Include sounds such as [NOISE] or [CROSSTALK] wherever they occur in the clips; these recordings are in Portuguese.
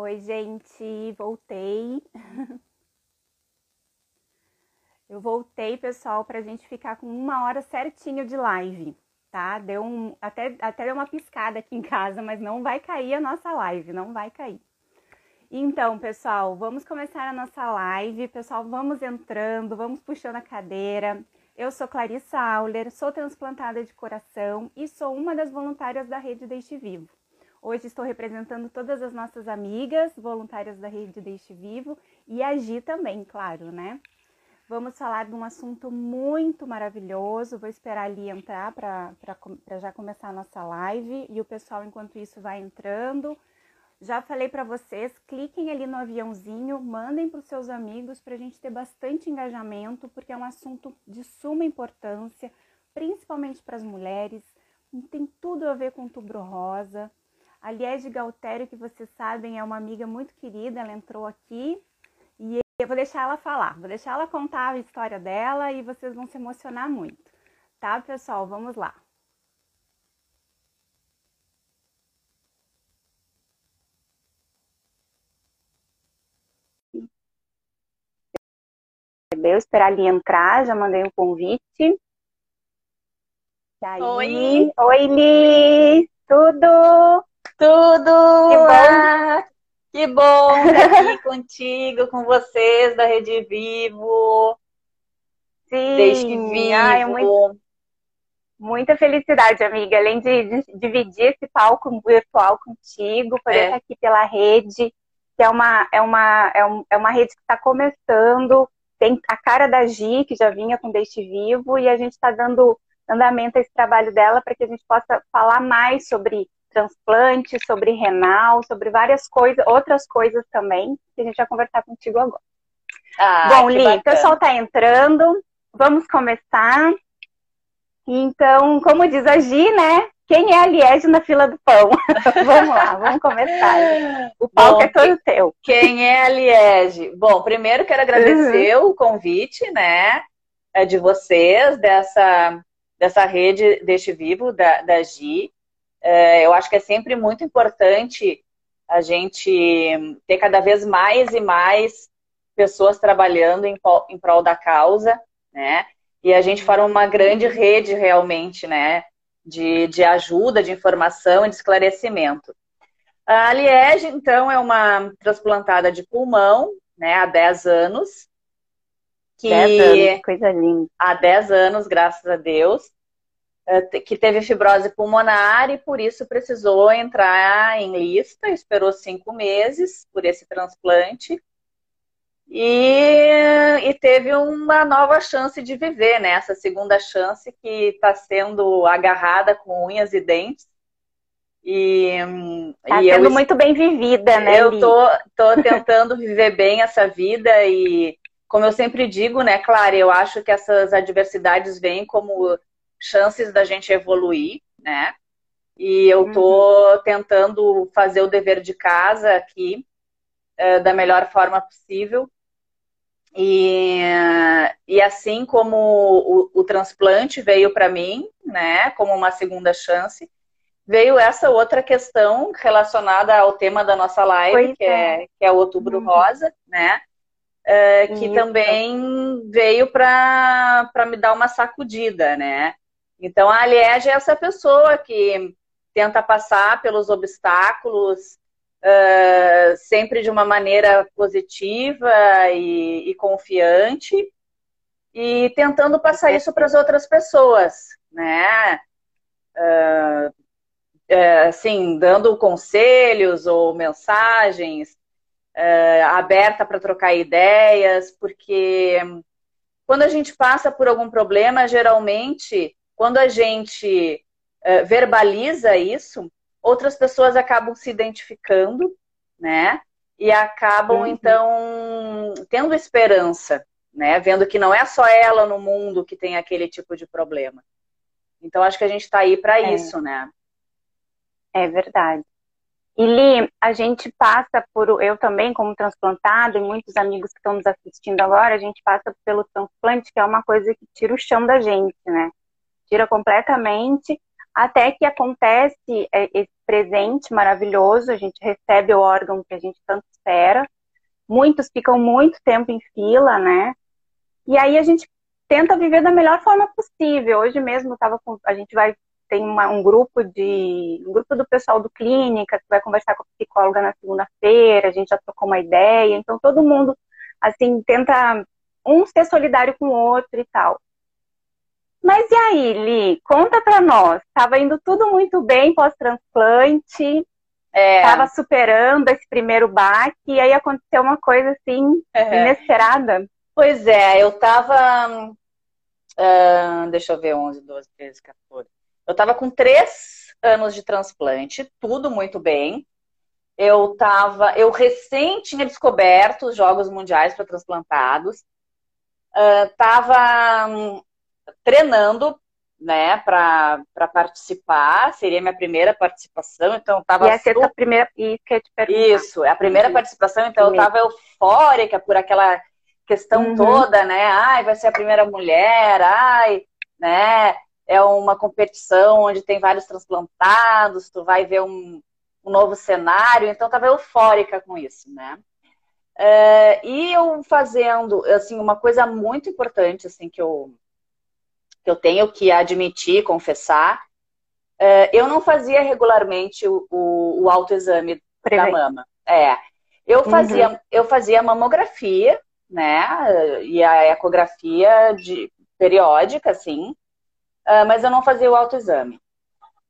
Oi, gente, voltei. [LAUGHS] Eu voltei, pessoal, para a gente ficar com uma hora certinho de live, tá? Deu um, até, até deu uma piscada aqui em casa, mas não vai cair a nossa live, não vai cair. Então, pessoal, vamos começar a nossa live. Pessoal, vamos entrando, vamos puxando a cadeira. Eu sou Clarissa Auler, sou transplantada de coração e sou uma das voluntárias da Rede Deixe Vivo. Hoje estou representando todas as nossas amigas voluntárias da Rede Deixe Vivo e a Gi também, claro, né? Vamos falar de um assunto muito maravilhoso. Vou esperar ali entrar para já começar a nossa live e o pessoal, enquanto isso, vai entrando. Já falei para vocês, cliquem ali no aviãozinho, mandem para os seus amigos para a gente ter bastante engajamento, porque é um assunto de suma importância, principalmente para as mulheres. Tem tudo a ver com tubro rosa. A Liege Galtério, que vocês sabem, é uma amiga muito querida, ela entrou aqui e eu vou deixar ela falar, vou deixar ela contar a história dela e vocês vão se emocionar muito. Tá, pessoal? Vamos lá. Eu esperar ali entrar, já mandei um convite. Aí, Oi! Oi, Li! Tudo? Tudo! Que bom! Que bom [LAUGHS] estar aqui contigo, com vocês da Rede Vivo. Sim! Deixe vivo. Ai, muito, muita felicidade, amiga. Além de, de, dividir esse palco virtual contigo, poder é. estar aqui pela rede, que é uma, é uma, é, um, é uma rede que está começando tem a cara da Gi, que já vinha com Deixe Vivo, e a gente está dando andamento a esse trabalho dela para que a gente possa falar mais sobre transplante, sobre renal, sobre várias coisas, outras coisas também, que a gente vai conversar contigo agora. Ah, Bom, Li, o pessoal está entrando, vamos começar. Então, como diz a Gi, né? Quem é a Liege na fila do pão? [LAUGHS] vamos lá, vamos começar. O palco Bom, é todo teu. Quem é a Liege? Bom, primeiro quero agradecer uhum. o convite, né, é de vocês, dessa, dessa rede Deixe Vivo, da, da Gi. É, eu acho que é sempre muito importante a gente ter cada vez mais e mais pessoas trabalhando em, em prol da causa, né? E a gente forma uma grande rede realmente, né? de, de ajuda, de informação e de esclarecimento. A Liege, então, é uma transplantada de pulmão, né, há 10 anos. Que 10 anos, coisa linda. Há 10 anos, graças a Deus, que teve fibrose pulmonar e por isso precisou entrar em lista, esperou cinco meses por esse transplante e, e, teve uma nova chance de viver, né? Essa segunda chance que está sendo agarrada com unhas e dentes. E, está sendo eu, muito bem vivida, né? Eu tô, tô tentando viver bem essa vida e, como eu sempre digo, né, Clara, eu acho que essas adversidades vêm como chances da gente evoluir, né? E eu tô uhum. tentando fazer o dever de casa aqui uh, da melhor forma possível e, e assim como o, o transplante veio para mim, né, como uma segunda chance, veio essa outra questão relacionada ao tema da nossa live, que é. é. que é o Outubro uhum. Rosa, né? Uh, que Isso. também veio para me dar uma sacudida, né? Então a Liege é essa pessoa que tenta passar pelos obstáculos, uh, sempre de uma maneira positiva e, e confiante e tentando passar isso para as outras pessoas, né? Uh, assim, dando conselhos ou mensagens, uh, aberta para trocar ideias, porque quando a gente passa por algum problema, geralmente, quando a gente uh, verbaliza isso, outras pessoas acabam se identificando, né? E acabam, uhum. então, tendo esperança, né? Vendo que não é só ela no mundo que tem aquele tipo de problema. Então, acho que a gente está aí para é. isso, né? É verdade. E Li, a gente passa por, eu também como transplantado, e muitos amigos que estão nos assistindo agora, a gente passa pelo transplante, que é uma coisa que tira o chão da gente, né? Tira completamente, até que acontece é, esse presente maravilhoso, a gente recebe o órgão que a gente tanto espera. Muitos ficam muito tempo em fila, né? E aí a gente tenta viver da melhor forma possível. Hoje mesmo tava com, a gente vai tem uma, um grupo de um grupo do pessoal do clínica que vai conversar com a psicóloga na segunda-feira. A gente já trocou uma ideia, então todo mundo assim tenta um ser solidário com o outro e tal. Mas e aí, Li? Conta pra nós. Tava indo tudo muito bem pós-transplante. É. Tava superando esse primeiro baque e aí aconteceu uma coisa assim é. inesperada. Pois é, eu tava. Uh, deixa eu ver, 11, 12, 13, 14. Eu tava com três anos de transplante, tudo muito bem. Eu tava, eu recém tinha descoberto os Jogos Mundiais para transplantados. Uh, tava um, treinando, né, para participar. Seria minha primeira participação, então tava. E essa super... é a primeira isso que eu te Isso, é a primeira participação, então primeiro. eu tava eufórica por aquela questão uhum. toda, né? Ai, vai ser a primeira mulher, ai, né? É uma competição onde tem vários transplantados, tu vai ver um, um novo cenário, então eu tava eufórica com isso, né? É, e eu fazendo, assim, uma coisa muito importante, assim, que eu, que eu tenho que admitir, confessar, é, eu não fazia regularmente o, o, o autoexame da mama. É, eu fazia, uhum. eu fazia mamografia, né? E a ecografia de, periódica, sim, uh, mas eu não fazia o autoexame.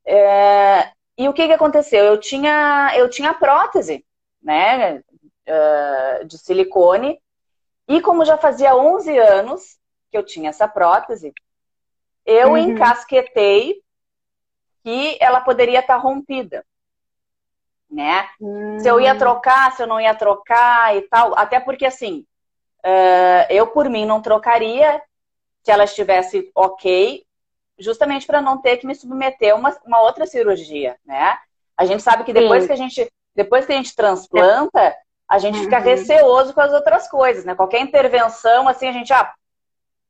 É, e o que, que aconteceu? Eu tinha, eu tinha prótese, né? Uh, de silicone, e como já fazia 11 anos que eu tinha essa prótese, eu uhum. encasquetei que ela poderia estar rompida né? Hum. Se eu ia hum. trocar, se eu não ia trocar e tal. Até porque, assim, Uh, eu, por mim, não trocaria se ela estivesse ok, justamente para não ter que me submeter a uma, uma outra cirurgia, né? A gente sabe que depois Sim. que a gente depois que a gente transplanta, a gente uhum. fica receoso com as outras coisas, né? Qualquer intervenção, assim, a gente, ah,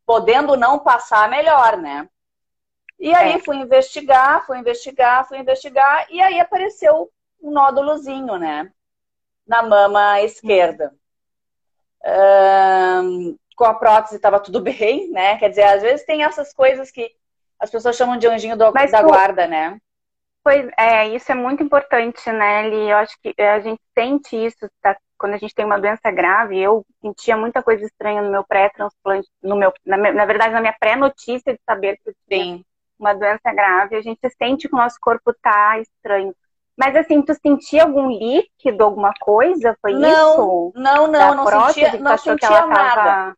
podendo não passar, melhor, né? E aí é. fui investigar, fui investigar, fui investigar, e aí apareceu um nódulozinho, né? Na mama esquerda com a prótese estava tudo [LAUGHS] bem, né? Quer dizer, às vezes tem essas coisas que as pessoas chamam de anjinho do, Mas, da guarda, né? Pois é, isso é muito importante, né, Eli? Eu acho que a gente sente isso tá? Quando a gente tem uma doença grave. Eu sentia muita coisa estranha no meu pré-transplante, no meu, na, na, verdade, na minha pré-notícia de saber que eu tinha uma doença grave. A gente sente que o nosso corpo tá estranho. Mas assim, tu sentia algum líquido, alguma coisa? Foi não, isso? Não, não, não prótese, sentia, não sentia nada. Tava...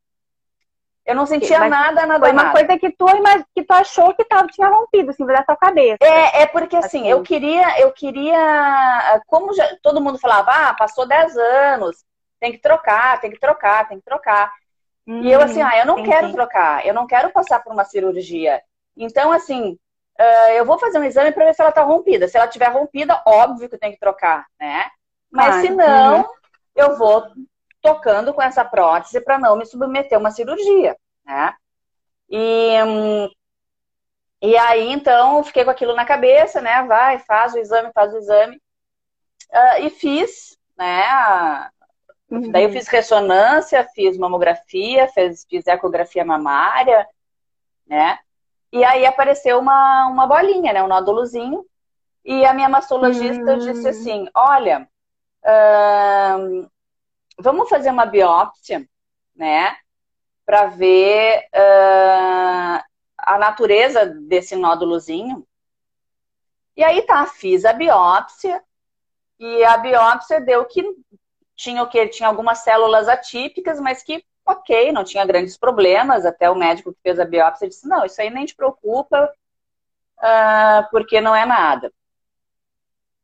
Eu não sentia Mas nada, nada, Foi uma nada. coisa que tu, que tu achou que tava, tinha rompido, assim, da tua cabeça. É, é porque assim, assim, eu queria, eu queria, como já, todo mundo falava, ah, passou 10 anos, tem que trocar, tem que trocar, tem que trocar. Hum, e eu assim, ah, eu não entendi. quero trocar, eu não quero passar por uma cirurgia. Então, assim, uh, eu vou fazer um exame para ver se ela está rompida. Se ela estiver rompida, óbvio que tenho que trocar, né? Mas ah, se não, uhum. eu vou tocando com essa prótese para não me submeter a uma cirurgia, né? E, e aí, então, fiquei com aquilo na cabeça, né? Vai, faz o exame, faz o exame. Uh, e fiz, né? Uhum. Daí eu fiz ressonância, fiz mamografia, fiz, fiz ecografia mamária, né? E aí apareceu uma, uma bolinha, né? Um nódulozinho. E a minha mastologista hum. disse assim: olha, uh, vamos fazer uma biópsia, né? Para ver uh, a natureza desse nódulozinho. E aí tá, fiz a biópsia. E a biópsia deu que tinha o que? Tinha algumas células atípicas, mas que ok, não tinha grandes problemas. Até o médico que fez a biópsia disse: não, isso aí nem te preocupa, uh, porque não é nada.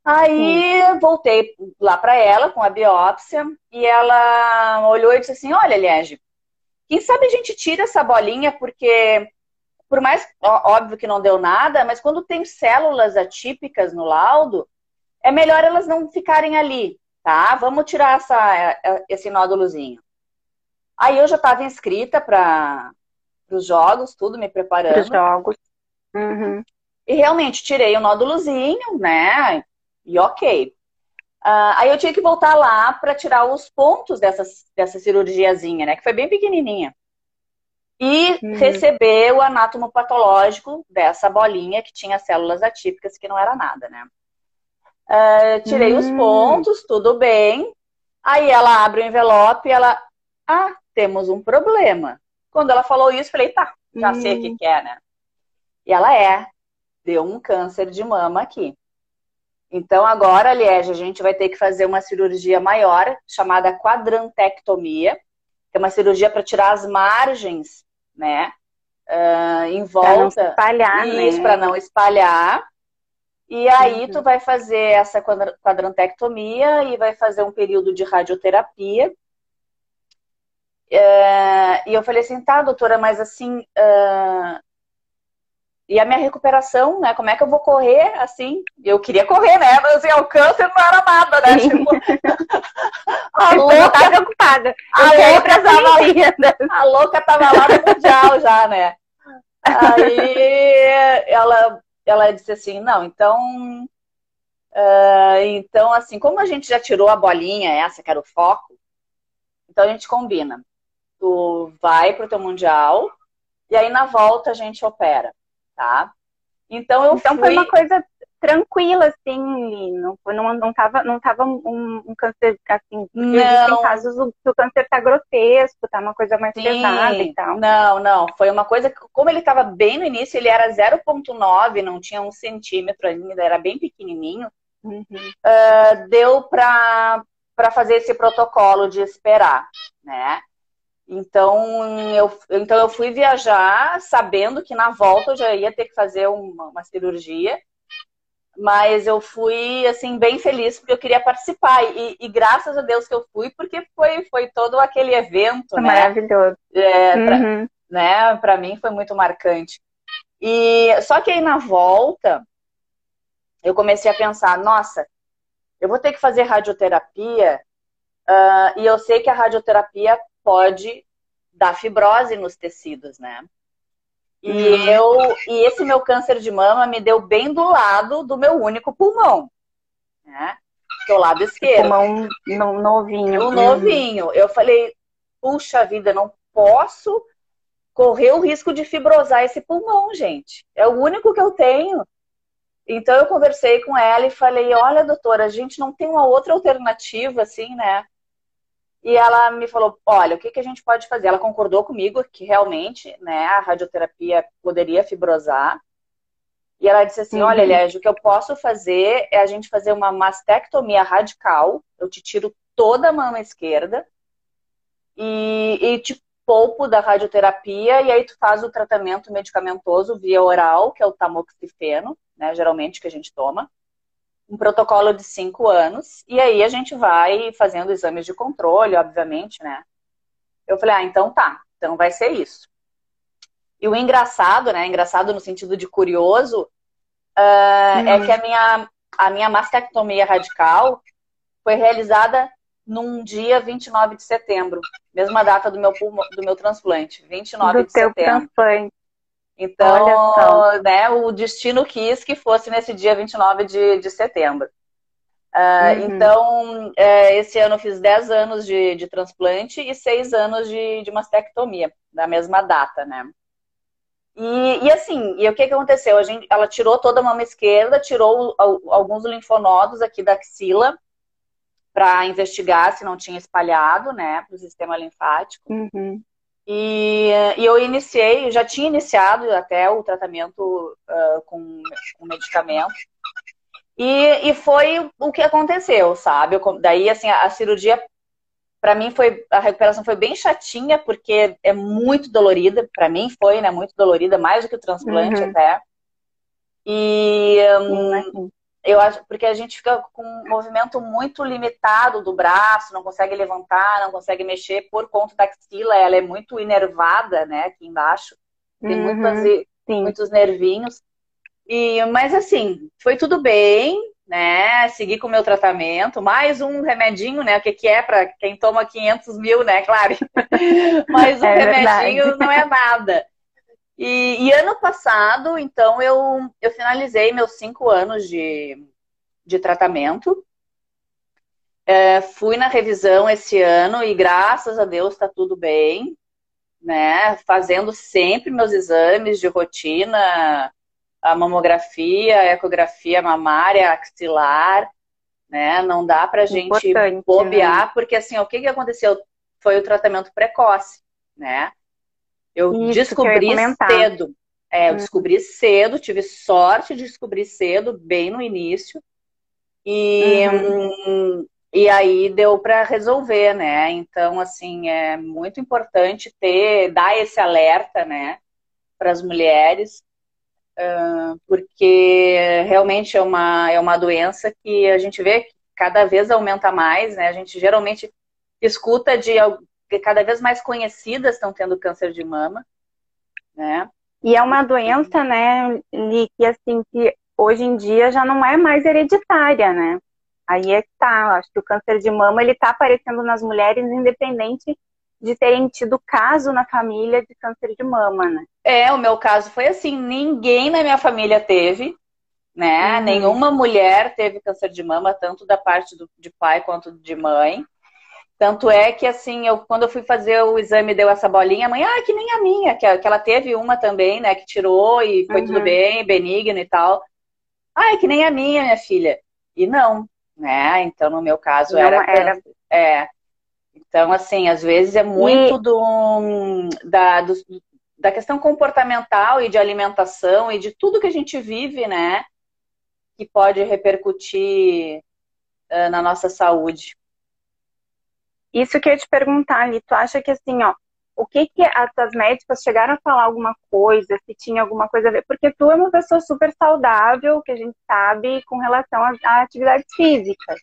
Aí Sim. voltei lá para ela com a biópsia e ela olhou e disse assim: Olha, Liege, quem sabe a gente tira essa bolinha, porque, por mais óbvio que não deu nada, mas quando tem células atípicas no laudo, é melhor elas não ficarem ali, tá? Vamos tirar essa, esse nódulozinho. Aí eu já estava inscrita para os jogos, tudo me preparando. Os jogos. Uhum. E realmente tirei o nódulozinho, né? E ok. Uh, aí eu tinha que voltar lá para tirar os pontos dessa, dessa cirurgiazinha, né? Que foi bem pequenininha. E uhum. receber o anátomo patológico dessa bolinha que tinha células atípicas, que não era nada, né? Uh, tirei uhum. os hum. pontos, tudo bem. Aí ela abre o envelope e ela, ah, temos um problema. Quando ela falou isso, falei, tá, já uhum. sei o que, hum. que é, né? E ela é, deu um câncer de mama aqui. Então, agora, Liege, a gente vai ter que fazer uma cirurgia maior, chamada quadrantectomia, que é uma cirurgia para tirar as margens, né? Uh, em volta. Para não espalhar, Isso, né? para não espalhar. E aí, uhum. tu vai fazer essa quadrantectomia e vai fazer um período de radioterapia. Uh, e eu falei assim, tá, doutora, mas assim, uh, e a minha recuperação, né? Como é que eu vou correr assim? Eu queria correr, né? Mas assim, o câncer não era nada, né? Tipo, [LAUGHS] [LAUGHS] a louca tava preocupada. A louca, tava, a louca tava lá no Mundial já, né? Aí ela, ela disse assim, não, então. Uh, então, assim, como a gente já tirou a bolinha, essa que era o foco, então a gente combina. Tu vai pro teu Mundial, e aí na volta a gente opera tá? Então eu Então fui... foi uma coisa tranquila, assim, não, não, não tava, não tava um, um câncer, assim, não. casos que o câncer tá grotesco, tá uma coisa mais Sim. pesada e tal. Não, não, foi uma coisa que, como ele tava bem no início, ele era 0.9, não tinha um centímetro ainda, era bem pequenininho, uhum. uh, deu pra, pra fazer esse protocolo de esperar, né? Então eu, então eu fui viajar sabendo que na volta eu já ia ter que fazer uma, uma cirurgia, mas eu fui assim bem feliz porque eu queria participar e, e, graças a Deus que eu fui porque foi foi todo aquele evento, né? Maravilhoso. É, pra, uhum. né? Para mim foi muito marcante. E só que aí na volta eu comecei a pensar, nossa, eu vou ter que fazer radioterapia uh, e eu sei que a radioterapia pode dar fibrose nos tecidos, né? E uhum. eu e esse meu câncer de mama me deu bem do lado do meu único pulmão, né? Do lado esquerdo. Pulmão no, novinho. O novinho. Eu falei, puxa vida, não posso correr o risco de fibrosar esse pulmão, gente. É o único que eu tenho. Então eu conversei com ela e falei, olha, doutora, a gente não tem uma outra alternativa, assim, né? E ela me falou: olha, o que, que a gente pode fazer? Ela concordou comigo que realmente né, a radioterapia poderia fibrosar. E ela disse assim: uhum. olha, Légio, o que eu posso fazer é a gente fazer uma mastectomia radical. Eu te tiro toda a mama esquerda e, e te poupo da radioterapia, e aí tu faz o tratamento medicamentoso via oral, que é o tamoxifeno, né, geralmente que a gente toma um protocolo de cinco anos, e aí a gente vai fazendo exames de controle, obviamente, né? Eu falei, ah, então tá, então vai ser isso. E o engraçado, né? Engraçado no sentido de curioso, uh, hum. é que a minha, a minha mastectomia radical foi realizada num dia 29 de setembro, mesma data do meu, do meu transplante, 29 do de setembro. Transplante. Então, né, o destino quis que fosse nesse dia 29 de, de setembro. Uh, uhum. Então, é, esse ano eu fiz 10 anos de, de transplante e 6 anos de, de mastectomia, na mesma data, né? E, e assim, e o que, que aconteceu? A gente, ela tirou toda a mama esquerda, tirou alguns linfonodos aqui da axila para investigar se não tinha espalhado, né, para o sistema linfático. Uhum. E, e, eu iniciei, já tinha iniciado até o tratamento uh, com, com medicamento. E, e foi o que aconteceu, sabe? Eu, daí, assim, a, a cirurgia, para mim, foi a recuperação foi bem chatinha, porque é muito dolorida. Para mim, foi, né? Muito dolorida, mais do que o transplante uhum. até. E, um, eu acho, porque a gente fica com um movimento muito limitado do braço, não consegue levantar, não consegue mexer por conta da axila, ela é muito inervada, né, aqui embaixo. Tem uhum, muitos, muitos nervinhos. E, mas assim, foi tudo bem, né? Segui com o meu tratamento, mais um remedinho, né? O que, que é para quem toma 500 mil, né? Claro. [LAUGHS] mais um é remedinho verdade. não é nada. E, e, ano passado, então, eu, eu finalizei meus cinco anos de, de tratamento. É, fui na revisão esse ano e graças a Deus está tudo bem, né? Fazendo sempre meus exames de rotina, a mamografia, a ecografia mamária, axilar, né? Não dá pra gente Importante, bobear, né? porque assim, o que, que aconteceu? Foi o tratamento precoce, né? Eu Isso, descobri eu cedo. É, eu hum. descobri cedo, tive sorte de descobrir cedo, bem no início. E, uhum. e aí deu para resolver, né? Então, assim, é muito importante ter, dar esse alerta, né, para as mulheres, porque realmente é uma, é uma doença que a gente vê que cada vez aumenta mais, né? A gente geralmente escuta de cada vez mais conhecidas estão tendo câncer de mama, né? E é uma doença, né, Li, que assim, que hoje em dia já não é mais hereditária, né? Aí é que tá, acho que o câncer de mama, ele tá aparecendo nas mulheres independente de terem tido caso na família de câncer de mama, né? É, o meu caso foi assim, ninguém na minha família teve, né? Uhum. Nenhuma mulher teve câncer de mama, tanto da parte do, de pai quanto de mãe. Tanto é que, assim, eu, quando eu fui fazer o exame, deu essa bolinha, a mãe, ah, que nem a minha, que, que ela teve uma também, né, que tirou e foi uhum. tudo bem, benigno e tal. Ah, é que nem a minha, minha filha. E não, né? Então, no meu caso, não era, era. É. Então, assim, às vezes é muito e... do, da, do, da questão comportamental e de alimentação e de tudo que a gente vive, né? Que pode repercutir uh, na nossa saúde. Isso que eu ia te perguntar ali, tu acha que assim, ó, o que que as tuas médicas chegaram a falar alguma coisa, se tinha alguma coisa a ver? Porque tu é uma pessoa super saudável, que a gente sabe, com relação a, atividades físicas.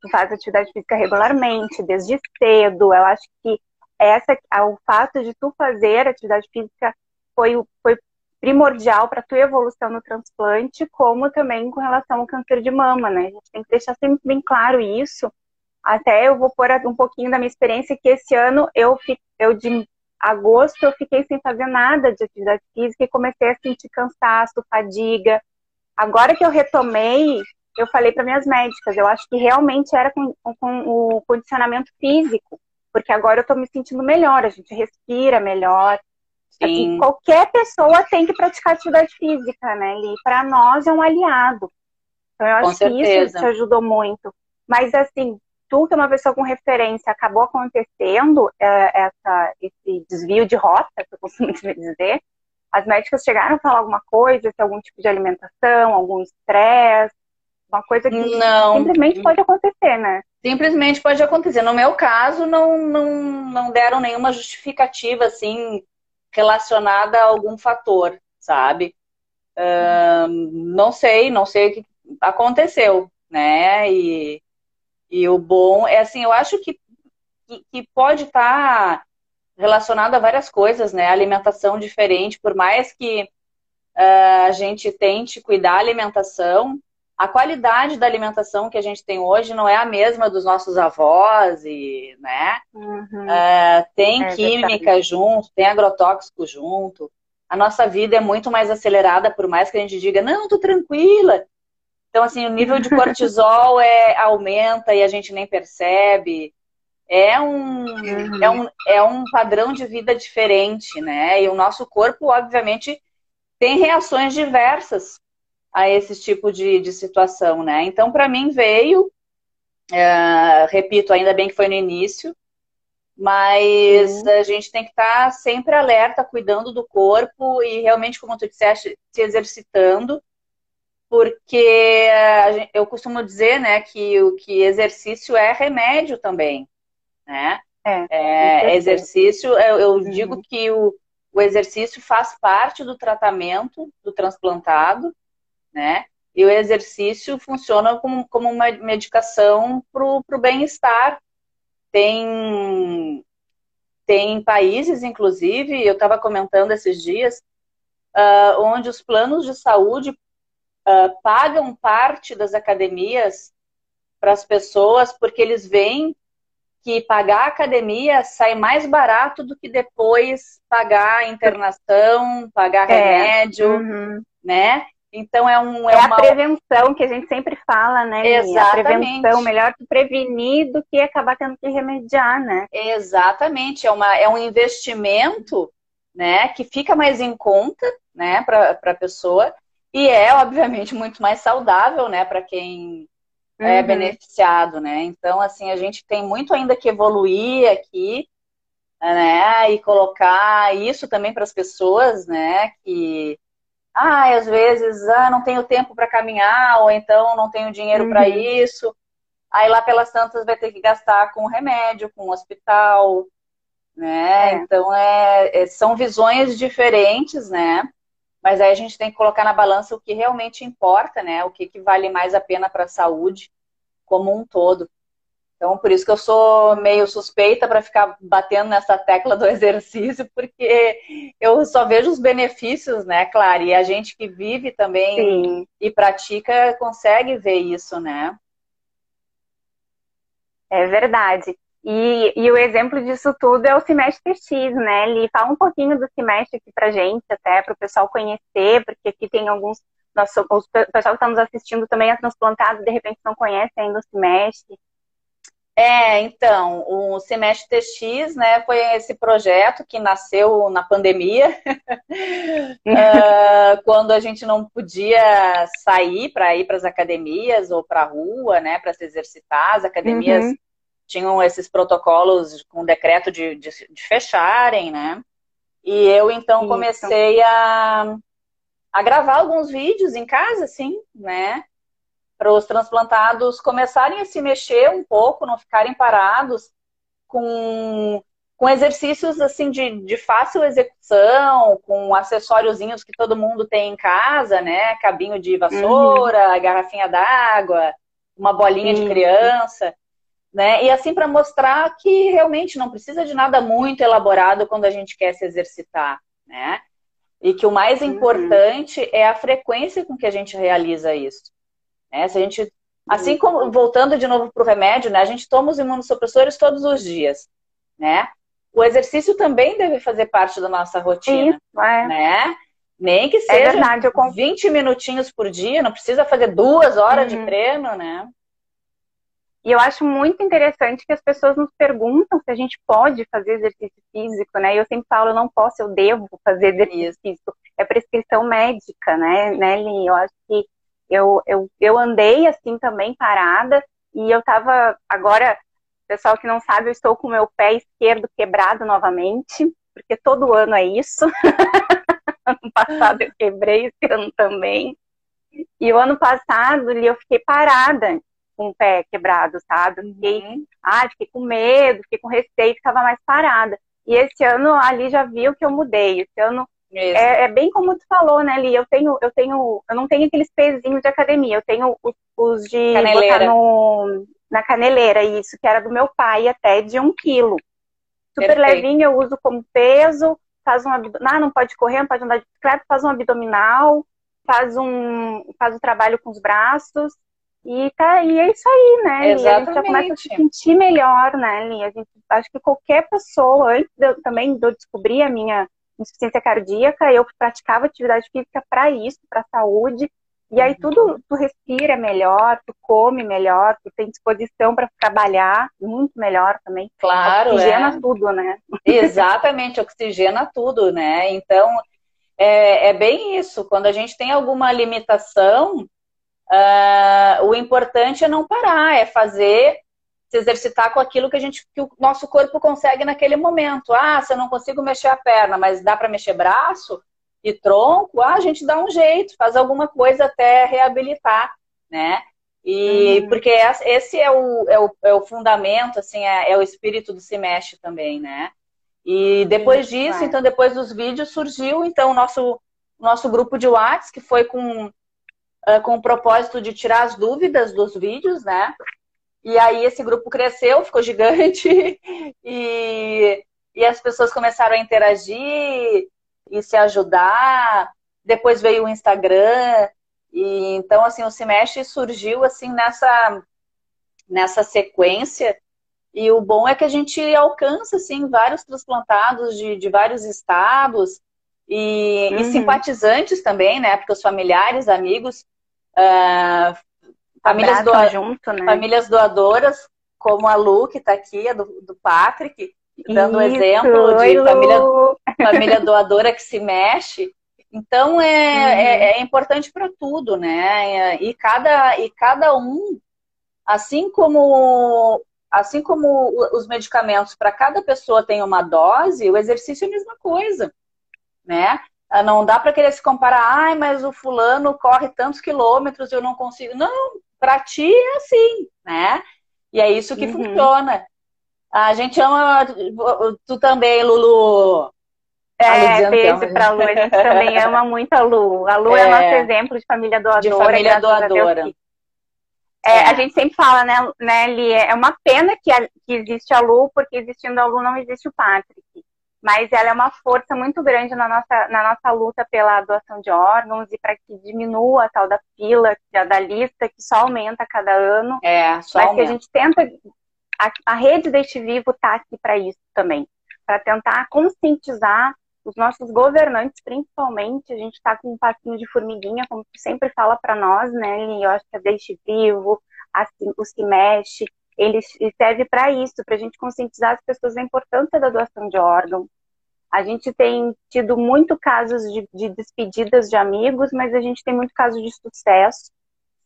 Tu faz atividade física regularmente, desde cedo. Eu acho que essa, o fato de tu fazer atividade física foi, foi primordial para a tua evolução no transplante, como também com relação ao câncer de mama, né? A gente tem que deixar sempre bem claro isso, até eu vou pôr um pouquinho da minha experiência, que esse ano eu, eu de agosto eu fiquei sem fazer nada de atividade física e comecei a sentir cansaço, fadiga. Agora que eu retomei, eu falei para minhas médicas, eu acho que realmente era com, com o condicionamento físico, porque agora eu estou me sentindo melhor, a gente respira melhor. Assim, qualquer pessoa tem que praticar atividade física, né? E para nós é um aliado. Então eu acho que isso te ajudou muito. Mas assim, tu, que é uma pessoa com referência, acabou acontecendo é, essa, esse desvio de rota, que eu costumo [LAUGHS] dizer, as médicas chegaram a falar alguma coisa, se algum tipo de alimentação, algum estresse, uma coisa que não. simplesmente pode acontecer, né? Simplesmente pode acontecer. No meu caso, não, não, não deram nenhuma justificativa, assim, relacionada a algum fator, sabe? Não sei, não sei o que aconteceu, né? E e o bom é assim, eu acho que, que, que pode estar tá relacionado a várias coisas, né? Alimentação diferente, por mais que uh, a gente tente cuidar da alimentação, a qualidade da alimentação que a gente tem hoje não é a mesma dos nossos avós, e, né? Uhum. Uh, tem é química verdade. junto, tem agrotóxico junto. A nossa vida é muito mais acelerada, por mais que a gente diga, não, tô tranquila. Então, assim, o nível de cortisol é, aumenta e a gente nem percebe. É um, uhum. é, um, é um padrão de vida diferente, né? E o nosso corpo, obviamente, tem reações diversas a esse tipo de, de situação, né? Então, para mim, veio, uh, repito, ainda bem que foi no início, mas uhum. a gente tem que estar tá sempre alerta, cuidando do corpo e realmente, como tu disseste, se exercitando porque eu costumo dizer, né, que o que exercício é remédio também, né? É, é exercício, eu, eu uhum. digo que o, o exercício faz parte do tratamento do transplantado, né? E o exercício funciona como, como uma medicação para o bem-estar. Tem, tem países, inclusive, eu estava comentando esses dias, uh, onde os planos de saúde uh, pagam parte das academias para as pessoas, porque eles veem que pagar a academia sai mais barato do que depois pagar a internação, pagar é. remédio, uhum. né? Então é um é, é uma... a prevenção que a gente sempre fala, né? Exatamente. A prevenção melhor que prevenir do que acabar tendo que remediar, né? Exatamente, é uma é um investimento, né, que fica mais em conta, né, para a pessoa e é obviamente muito mais saudável, né, para quem é uhum. é beneficiado, né? Então assim a gente tem muito ainda que evoluir aqui, né? E colocar isso também para as pessoas, né? Que ah, às vezes, ah, não tenho tempo para caminhar, ou então não tenho dinheiro uhum. para isso. Aí lá pelas tantas vai ter que gastar com remédio, com hospital, né? É. Então é, é, são visões diferentes, né? Mas aí a gente tem que colocar na balança o que realmente importa, né? O que, que vale mais a pena para a saúde como um todo. Então, por isso que eu sou meio suspeita para ficar batendo nessa tecla do [LAUGHS] exercício, porque eu só vejo os benefícios, né, Clara? E a gente que vive também e pratica consegue ver isso, né? É verdade. E, e o exemplo disso tudo é o Semestre X, né? Ele fala um pouquinho do semestre aqui pra gente, até para o pessoal conhecer, porque aqui tem alguns. Nosso, o pessoal que está nos assistindo também é transplantado, de repente não conhece ainda o semestre. É, então, o Semestre TX, né, foi esse projeto que nasceu na pandemia, uh, [LAUGHS] quando a gente não podia sair para ir para as academias ou para a rua, né, para se exercitar. As academias uhum. Tinham esses protocolos com decreto de, de, de, fecharem, né? E eu então Isso. comecei a, a gravar alguns vídeos em casa, assim, né? para os transplantados começarem a se mexer um pouco, não ficarem parados com, com exercícios assim de, de fácil execução, com acessóriozinhos que todo mundo tem em casa, né? Cabinho de vassoura, uhum. garrafinha d'água, uma bolinha uhum. de criança. Né? E assim para mostrar que realmente não precisa de nada muito elaborado quando a gente quer se exercitar, né? E que o mais uhum. importante é a frequência com que a gente realiza isso. Né? Se a gente, assim como voltando de novo para o remédio, né? A gente toma os imunossupressores todos os dias, né? O exercício também deve fazer parte da nossa rotina, Isso, é. né? Nem que é seja é verdade, eu... 20 minutinhos por dia, não precisa fazer duas horas uhum. de treino, né? E eu acho muito interessante que as pessoas nos perguntam se a gente pode fazer exercício físico, né? E eu sempre falo, eu não posso, eu devo fazer exercício físico. É prescrição médica, né, né, Lin? Eu acho que eu, eu, eu andei assim também parada e eu tava agora, pessoal que não sabe, eu estou com o meu pé esquerdo quebrado novamente, porque todo ano é isso. [LAUGHS] ano passado eu quebrei, esse ano também. E o ano passado eu fiquei parada com o pé quebrado, sabe? fiquei, uhum. ah, fiquei com medo, fiquei com receio, ficava mais parada. E esse ano ali já viu que eu mudei. Esse ano é, é, bem como tu falou, né, Li? Eu tenho, eu tenho, eu não tenho aqueles pezinhos de academia, eu tenho os, os de caneleira. botar no, na caneleira, isso, que era do meu pai até de um quilo. Super Perfeito. levinho, eu uso como peso, faz um ah, não pode correr, não pode andar de bicicleta, faz um abdominal, faz um, faz o um trabalho com os braços. E, tá, e é isso aí, né? Exatamente. E a gente já começa a se sentir melhor, né, Li? A gente, acho que qualquer pessoa, antes de, também de eu descobrir a minha insuficiência cardíaca, eu praticava atividade física para isso, para saúde. E aí tudo, tu respira melhor, tu come melhor, tu tem disposição para trabalhar muito melhor também. Claro, oxigena é. tudo, né? Exatamente, oxigena tudo, né? Então é, é, bem isso. Quando a gente tem alguma limitação, uh, o importante é não parar, é fazer se exercitar com aquilo que a gente que o nosso corpo consegue naquele momento. Ah, se eu não consigo mexer a perna, mas dá para mexer braço e tronco, ah, a gente dá um jeito, faz alguma coisa até reabilitar, né? E uhum. porque esse é o, é o, é o fundamento, assim, é, é, o espírito do se mexe também, né? E depois disso, então, depois dos vídeos, surgiu então o nosso, nosso grupo de WhatsApp, que foi com, com o propósito de tirar as dúvidas dos vídeos, né? E aí esse grupo cresceu, [LAUGHS] ficou gigante e, e as pessoas começaram a interagir e se ajudar. Depois veio o Instagram e então assim o Se Mexe surgiu assim nessa nessa sequência e o bom é que a gente alcança assim vários transplantados de, de vários estados e, uhum. e simpatizantes também, né? Porque os familiares, amigos, uh, famílias, doa junto, né? famílias doadoras, como a Lu, que está aqui, a do, do Patrick, dando Isso, exemplo de Oi, família, família [LAUGHS] doadora que se mexe. Então é, uhum. é, é, importante para tudo, né? E cada, e cada um, assim como assim como os medicamentos para cada pessoa tem uma dose, o exercício é a mesma coisa, né? Ah, não dá para querer se comparar, ai, mas o fulano corre tantos quilômetros, eu não consigo. Não, para ti é assim, né? E é isso que uhum. funciona. A gente ama tu também, Lulu. É, beijo para a Lu. A gente também ama muito a Lu. A Lu é, é nosso exemplo de família doadora. De família doadora. É, é. A gente sempre fala, né, né, Li? É uma pena que, a, que existe a Lu, porque existindo a Lu não existe o Patrick. Mas ela é uma força muito grande na nossa, na nossa luta pela doação de órgãos e para que diminua a tal da fila, da lista, que só aumenta a cada ano. É, só Mas aumenta. que a gente tenta. A, a rede Deixe Vivo está aqui para isso também para tentar conscientizar os nossos governantes, principalmente, a gente está com um passinho de formiguinha, como tu sempre fala para nós, né? Eu acho que a Deixe Vivo, assim, o Se Mexe, ele serve para isso, para a gente conscientizar as pessoas da importância da doação de órgão. A gente tem tido muito casos de, de despedidas de amigos, mas a gente tem muito caso de sucesso.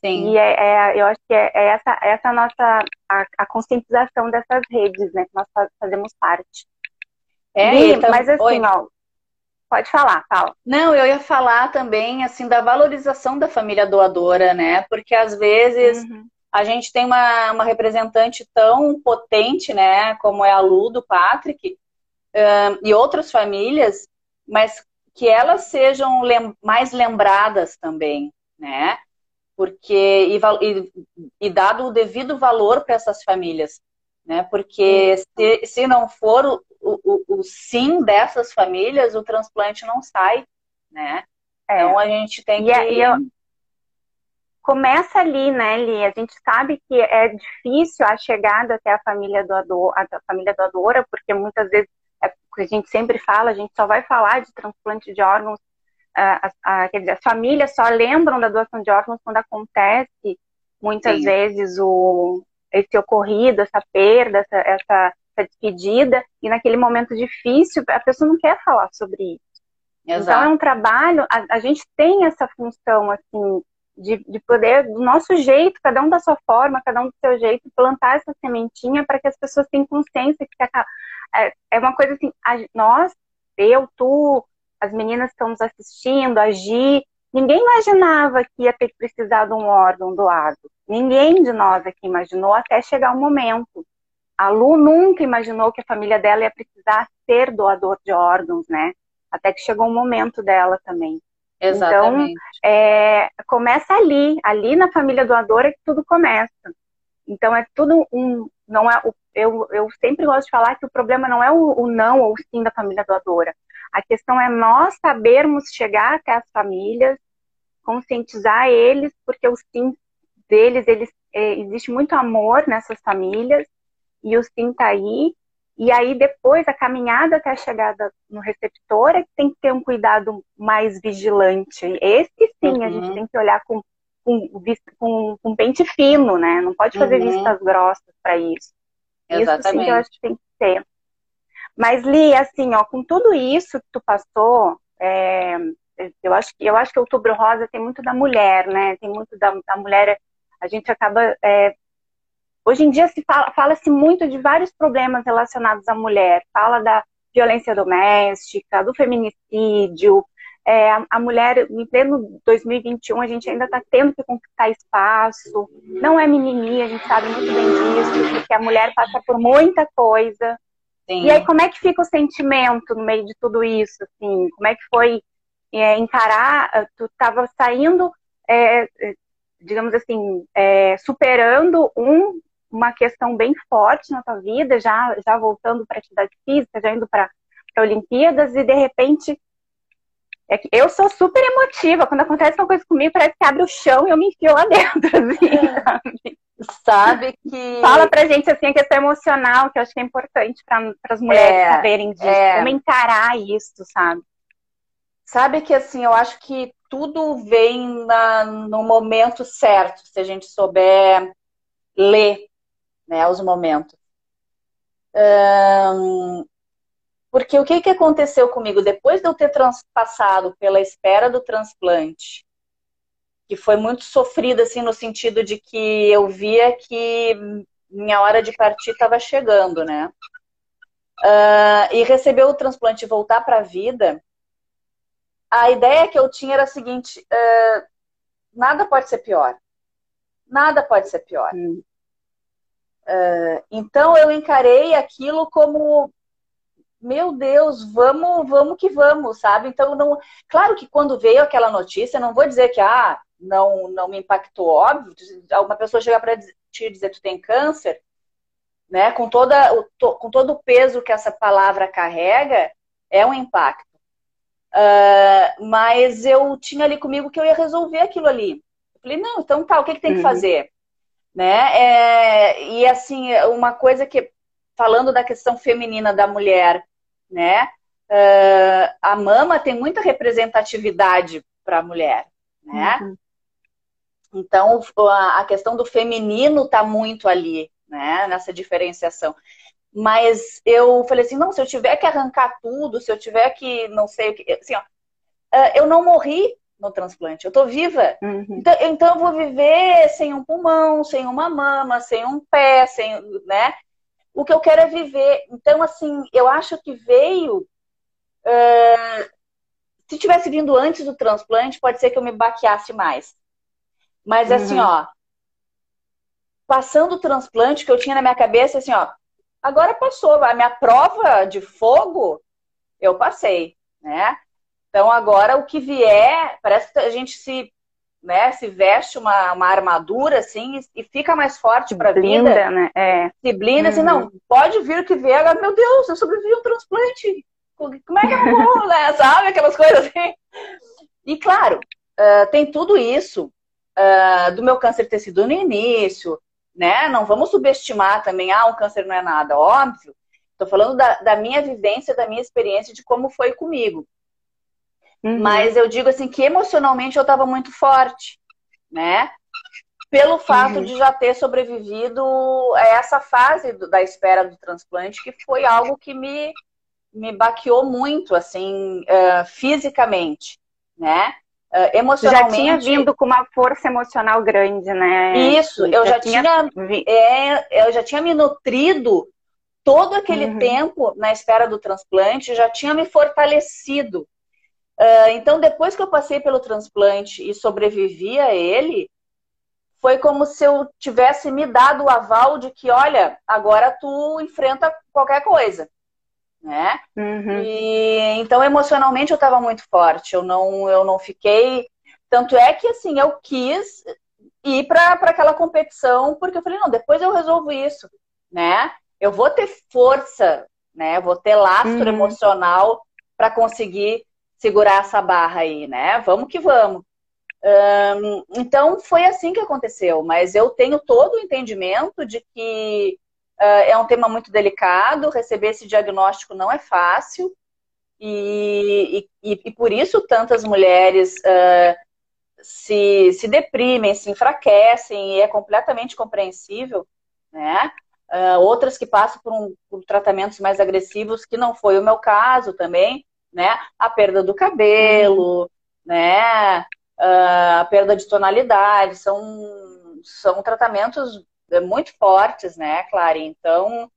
Sim. E é, é, eu acho que é, é essa, essa nossa a, a, conscientização dessas redes, né? Que nós fazemos parte. É, e, então, mas assim, Oi. ó, Pode falar, fala. Não, eu ia falar também assim da valorização da família doadora, né? Porque às vezes uhum. A gente tem uma, uma representante tão potente, né? Como é a Lu do Patrick e outras famílias, mas que elas sejam lem mais lembradas também, né? Porque e, e, e dado o devido valor para essas famílias, né? Porque se, se não for o, o, o, sim dessas famílias, o transplante não sai, né? É. Então a gente tem que. E, eu... Começa ali, né, Li? A gente sabe que é difícil a chegada até a família doador, a família doadora, porque muitas vezes é que a gente sempre fala, a gente só vai falar de transplante de órgãos, a, a, quer dizer, as famílias só lembram da doação de órgãos quando acontece muitas Sim. vezes o, esse ocorrido, essa perda, essa, essa essa despedida, e naquele momento difícil, a pessoa não quer falar sobre isso. Exato. Então é um trabalho, a, a, gente tem essa função, assim, de, de poder, do nosso jeito, cada um da sua forma, cada um do seu jeito, plantar essa sementinha para que as pessoas tenham consciência que é, é uma coisa assim, a, nós, eu, tu, as meninas que estão nos assistindo, a Gi, ninguém imaginava que ia ter que precisar de um órgão doado. Ninguém de nós aqui imaginou até chegar o momento. A Lu nunca imaginou que a família dela ia precisar ser doador de órgãos, né? Até que chegou o momento dela também. Exatamente. Então, é, começa ali, ali na família doadora que tudo começa. Então, é tudo um. Não é, eu, eu sempre gosto de falar que o problema não é o, o não ou o sim da família doadora. A questão é nós sabermos chegar até as famílias, conscientizar eles, porque o sim deles, eles, é, existe muito amor nessas famílias, e o sim tá aí. E aí depois a caminhada até a chegada no receptor é que tem que ter um cuidado mais vigilante. Esse sim uhum. a gente uhum. tem que olhar com, com, com, com pente fino, né? Não pode fazer uhum. vistas grossas para isso. Exatamente. Isso sim eu acho que tem que ter. Mas Li, assim, ó, com tudo isso que tu passou, é, eu acho que eu acho que Outubro Rosa tem muito da mulher, né? Tem muito da, da mulher. A gente acaba é, Hoje em dia se fala, fala-se muito de vários problemas relacionados à mulher. Fala da violência doméstica, do feminicídio. É, a, mulher, em pleno 2021, a gente ainda está tendo que conquistar espaço. Não é mimimi, a gente sabe muito bem disso, porque a mulher passa por muita coisa. Sim. E aí, como é que fica o sentimento no meio de tudo isso? Assim? Como é que foi é, encarar? Tu estava saindo, é, digamos assim, é, superando um uma questão bem forte na tua vida, já, já voltando para atividade física, já indo para Olimpíadas, e de repente. É que eu sou super emotiva. Quando acontece uma coisa comigo, parece que abre o chão e eu me enfio lá dentro, [LAUGHS] assim, sabe? Sabe que. Fala pra gente assim a questão emocional, que eu acho que é importante para as mulheres é, saberem disso, é... como encarar isso, sabe? sabe que assim, eu acho que tudo vem na, no momento certo, se a gente souber ler né, os momentos. Um, porque o que, que aconteceu comigo? Depois de eu ter passado pela espera do transplante, que foi muito sofrida, assim, no sentido de que eu via que minha hora de partir estava chegando, né? Uh, e receber o transplante e voltar para a vida, a ideia que eu tinha era a seguinte: uh, nada pode ser pior. Nada pode ser pior. Hum. Uh, então eu encarei aquilo como meu Deus, vamos, vamos que vamos, sabe? Então não, claro que quando veio aquela notícia, não vou dizer que ah, não não me impactou, óbvio. Uma pessoa chegar para te dizer tu tem câncer, né? Com toda com todo o peso que essa palavra carrega, é um impacto. Uh, mas eu tinha ali comigo que eu ia resolver aquilo ali. Eu falei, não, então tá, o que, que tem que uhum. fazer? Né? É, e assim, uma coisa que, falando da questão feminina da mulher, né? Uh, a mama tem muita representatividade para a mulher, né? Uhum. Então, a questão do feminino está muito ali, né? Nessa diferenciação. Mas eu falei assim, não, se eu tiver que arrancar tudo, se eu tiver que, não sei o que, assim, ó, ah, eu não morri no transplante, eu tô viva. Uhum. Então, então, eu vou viver sem um pulmão, sem uma mama, sem um pé, sem, né? O que eu quero é viver. Então, assim, eu acho que veio. Uh, se tivesse vindo antes do transplante, pode ser que eu me baqueasse mais. Mas assim, uhum. ó, passando o transplante que eu tinha na minha cabeça, assim, ó, Agora passou, a minha prova de fogo, eu passei, né? Então agora o que vier, parece que a gente se, né, se veste uma, uma armadura assim e, fica mais forte para a vida. Né? É. Se blinda, uhum. assim, não, uhum. pode vir o que vier, agora, meu Deus, eu sobrevivi a um transplante. Como é que eu vou, [LAUGHS] né? Sabe? Aquelas coisas assim. E claro, uh, tem tudo isso uh, do meu câncer ter sido no início, né? Não vamos subestimar também, ah, o câncer não é nada, óbvio. Estou falando da, da, minha vivência, da minha experiência, de como foi comigo. Uhum. Mas eu digo assim que emocionalmente eu estava muito forte, né? Pelo fato uhum. de já ter sobrevivido a essa fase do, da espera do transplante, que foi algo que me, me baqueou muito, assim, uh, fisicamente, né? Uh, emocionalmente. Já tinha vindo com uma força emocional grande, né? Isso, eu já, já tinha, tinha é, eu já tinha me nutrido todo aquele uhum. tempo na espera do transplante, já tinha me fortalecido. Uh, então, depois que eu passei pelo transplante e sobrevivi a ele, foi como se eu tivesse me dado o aval de que, olha, agora tu enfrenta qualquer coisa né? Uhum. E então emocionalmente eu estava muito forte. Eu não eu não fiquei tanto é que assim eu quis ir para aquela competição porque eu falei não depois eu resolvo isso, né? Eu vou ter força, né? vou ter lastro uhum. emocional para conseguir segurar essa barra aí, né? Vamos que vamos. Então foi assim que aconteceu, mas eu tenho todo o entendimento de que Uh, é um tema muito delicado, receber esse diagnóstico não é fácil, e, e, e por isso tantas mulheres uh, se, se deprimem, se enfraquecem, e é completamente compreensível, né? Uh, outras que passam por, um, por, tratamentos mais agressivos, que não foi o meu caso também, né? A perda do cabelo, né? a perda de tonalidade, são, são tratamentos é muito fortes, né, Clara? Então,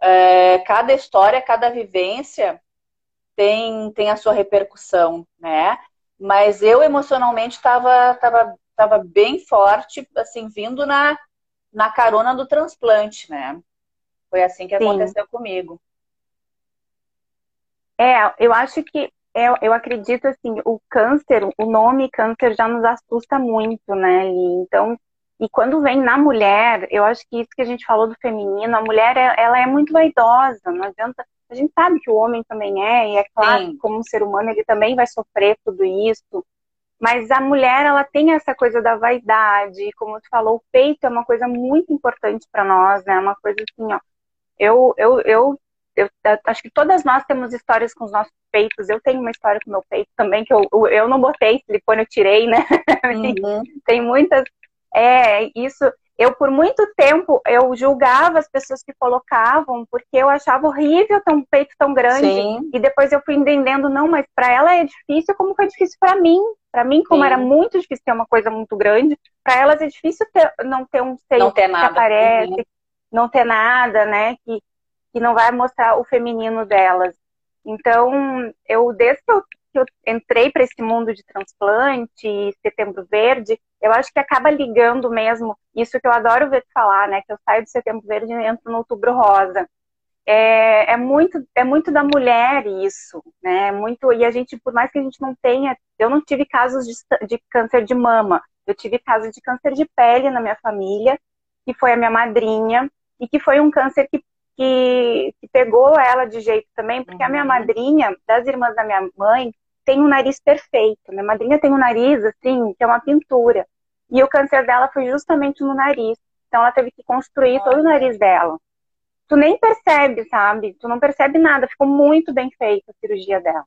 é, cada história, cada vivência tem, tem a sua repercussão, né? Mas eu emocionalmente estava tava, tava bem forte, assim, vindo na, na carona do transplante, né? Foi assim que Sim. aconteceu comigo. É, eu acho que eu, eu acredito assim, o câncer, o nome câncer já nos assusta muito, né? Então, e quando vem na mulher, eu acho que isso que a gente falou do feminino, a mulher ela é muito vaidosa, não adianta. A gente sabe que o homem também é, e é claro, Sim. como um ser humano, ele também vai sofrer tudo isso. Mas a mulher, ela tem essa coisa da vaidade, como tu falou, o peito é uma coisa muito importante para nós, né? Uma coisa assim, ó. Eu, eu, eu eu, acho que todas nós temos histórias com os nossos peitos. Eu tenho uma história com meu peito também, que eu, eu não botei silicone, eu tirei, né? [LAUGHS] Uhum. Tem muitas. É, isso. Eu, por muito tempo, eu julgava as pessoas que colocavam, porque eu achava horrível ter um peito tão grande. Sim. E depois eu fui entendendo, não, mas para ela é difícil, como foi difícil para mim. Para mim, como Sim. era muito difícil ter uma coisa muito grande, para elas é difícil ter, não ter um seio que aparece, uhum. não ter nada, né? Que, que não vai mostrar o feminino delas. Então, eu desde que eu, que eu entrei para esse mundo de transplante, setembro verde, eu acho que acaba ligando mesmo isso que eu adoro ver falar, né? Que eu saio do setembro verde e entro no outubro rosa. É, é, muito é muito da mulher isso, né? É muito e a gente por mais que a gente não tenha, eu não tive casos de, de câncer de mama, eu tive casos de câncer de pele na minha família, que foi a minha madrinha e que foi um câncer que que, que pegou ela de jeito também, porque uhum. a minha uhum. madrinha, das irmãs da minha mãe, tem um nariz perfeito. Minha madrinha tem um nariz, assim, que é uma pintura. E o câncer dela foi justamente no nariz. Então ela teve que construir todo o nariz dela. Tu nem percebe, sabe? Tu não percebe nada. Ficou muito bem feita a cirurgia dela.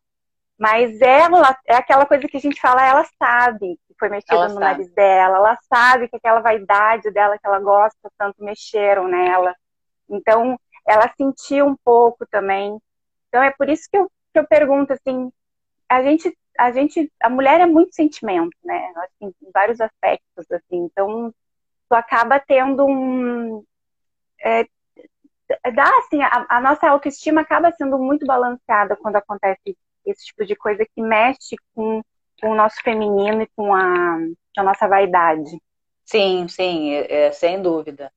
Mas ela, é aquela coisa que a gente fala, ela sabe que foi mexido ela no sabe. nariz dela, ela sabe que aquela vaidade dela que ela gosta tanto mexeram nela. Então, ela sentiu um pouco também. Então é por isso que eu, que eu pergunto assim, a gente, a gente, a mulher é muito sentimento, né? Assim, em vários aspectos, assim. Então tu acaba tendo um é, dá assim, a, a, nossa autoestima acaba sendo muito balanceada quando acontece esse tipo de coisa que mexe com, com o nosso feminino e com a, com a nossa vaidade. Sim, sim, é, é, sem dúvida.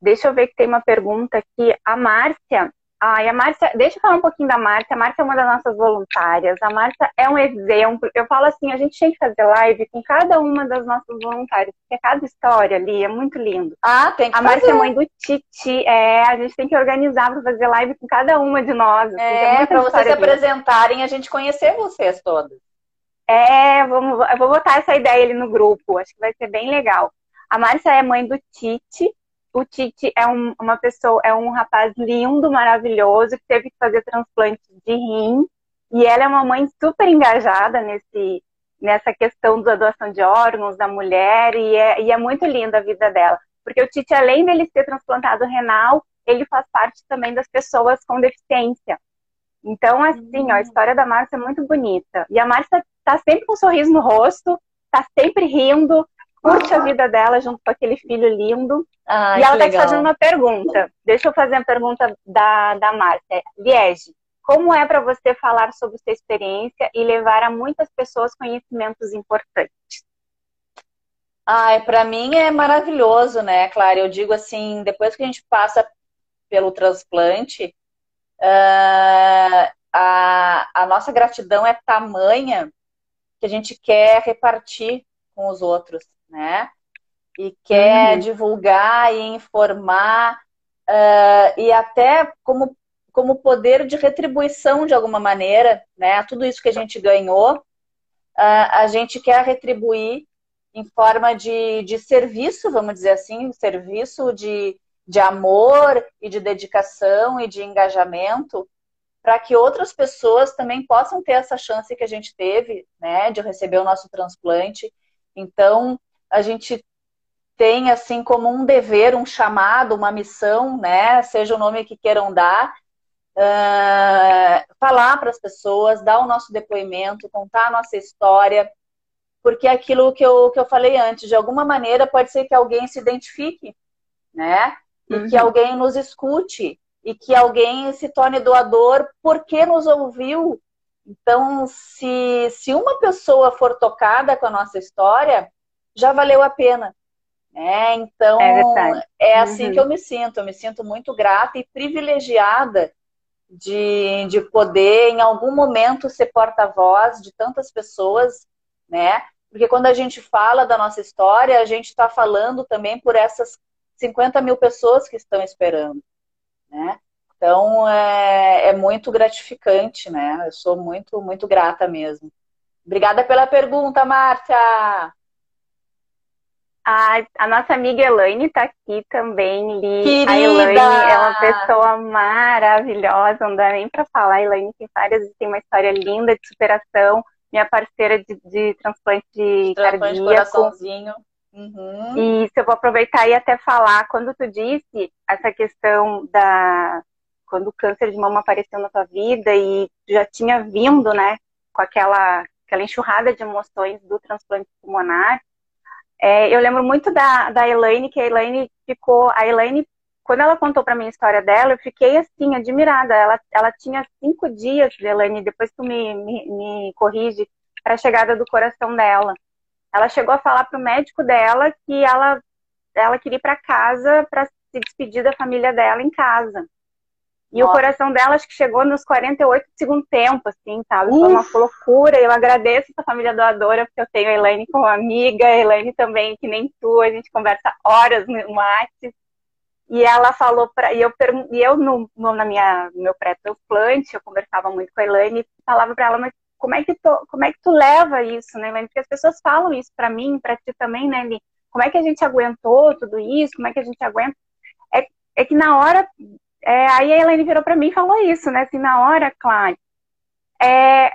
Deixa eu ver que tem uma pergunta aqui. A Márcia. Ai, a Márcia, deixa eu falar um pouquinho da Márcia. A Márcia é uma das nossas voluntárias. A Márcia é um exemplo. Eu falo assim, a gente tem que fazer live com cada uma das nossas voluntárias, porque cada história ali é muito lindo. Ah, tem que A Márcia é mãe do Titi. É, a gente tem que organizar para fazer live com cada uma de nós. Assim, é, para vocês se apresentarem a gente conhecer vocês todas. É, vamos, eu vou botar essa ideia ali no grupo. Acho que vai ser bem legal. A Márcia é mãe do Titi, o Tite é um, uma pessoa, é um rapaz lindo, maravilhoso, que teve que fazer transplante de rim. E ela é uma mãe super engajada nesse, nessa questão da doação de órgãos da mulher. E é, e é muito linda a vida dela. Porque o Tite, além dele ser transplantado renal, ele faz parte também das pessoas com deficiência. Então, assim, ó, a hum. história da Márcia é muito bonita. E a Márcia tá sempre com um sorriso no rosto, tá sempre rindo, curte a vida dela junto com aquele filho lindo. Ai, e ela está te fazendo uma pergunta. Deixa eu fazer a pergunta da, da Márcia. Liege, como é para você falar sobre sua experiência e levar a muitas pessoas conhecimentos importantes? Ai, para mim é maravilhoso, né, Clara? Eu digo assim, depois que a gente passa pelo transplante, uh, a, a nossa gratidão é tamanha que a gente quer repartir com os outros né? E quer uhum. divulgar e informar, uh, e até como, como poder de retribuição de alguma maneira, né? Tudo isso que a gente ganhou, uh, a gente quer retribuir em forma de, de serviço, vamos dizer assim, serviço de, de amor e de dedicação e de engajamento para que outras pessoas também possam ter essa chance que a gente teve, né, de receber o nosso transplante. Então, a gente tem assim como um dever, um chamado, uma missão, né? Seja o nome que queiram dar, uh, falar para as pessoas, dar o nosso depoimento, contar a nossa história, porque aquilo que eu, que eu falei antes, de alguma maneira pode ser que alguém se identifique, né? E uhum. que alguém nos escute, e que alguém se torne doador porque nos ouviu. Então, se, se uma pessoa for tocada com a nossa história, já valeu a pena. Né? Então, é, é assim uhum. que eu me sinto. Eu me sinto muito grata e privilegiada de, de poder, em algum momento, ser porta-voz de tantas pessoas, né? Porque quando a gente fala da nossa história, a gente está falando também por essas 50 mil pessoas que estão esperando, né? Então, é, é muito gratificante, né? Eu sou muito, muito grata mesmo. Obrigada pela pergunta, Márcia! A, a nossa amiga Elaine está aqui também, Li. Querida! A Elaine é uma pessoa maravilhosa, não dá nem para falar. A Elaine tem várias, tem uma história linda de superação. Minha parceira de, de transplante de Transplante de cardíaco. Uhum. E isso eu vou aproveitar e até falar, quando tu disse essa questão da quando o câncer de mama apareceu na tua vida e já tinha vindo, né, com aquela aquela enxurrada de emoções do transplante pulmonar, é, eu lembro muito da, da Elaine, que a Elaine ficou, a Elaine, quando ela contou para mim a história dela, eu fiquei assim, admirada. Ela, ela tinha cinco dias, Elaine, depois tu me, me, me corrige, para a chegada do coração dela. Ela chegou a falar para o médico dela que ela, ela queria ir para casa para se despedir da família dela em casa. E Nossa. o coração dela acho que chegou nos 48 do segundo tempo, assim, sabe? Foi uma loucura. Eu agradeço a família doadora, porque eu tenho a Elaine como amiga, a Elaine também, que nem tu, a gente conversa horas no WhatsApp. E ela falou para e eu e eu no, no, na minha no meu pré-transplante, eu conversava muito com a Elaine e falava para ela, mas como é que tu, como é que tu leva isso, né, Elaine? Porque as pessoas falam isso para mim, para ti também, né, Eli? Como é que a gente aguentou tudo isso? Como é que a gente aguenta? É, é que na hora é, aí a Elaine virou para mim e falou isso, né? Assim, na hora, claro. É,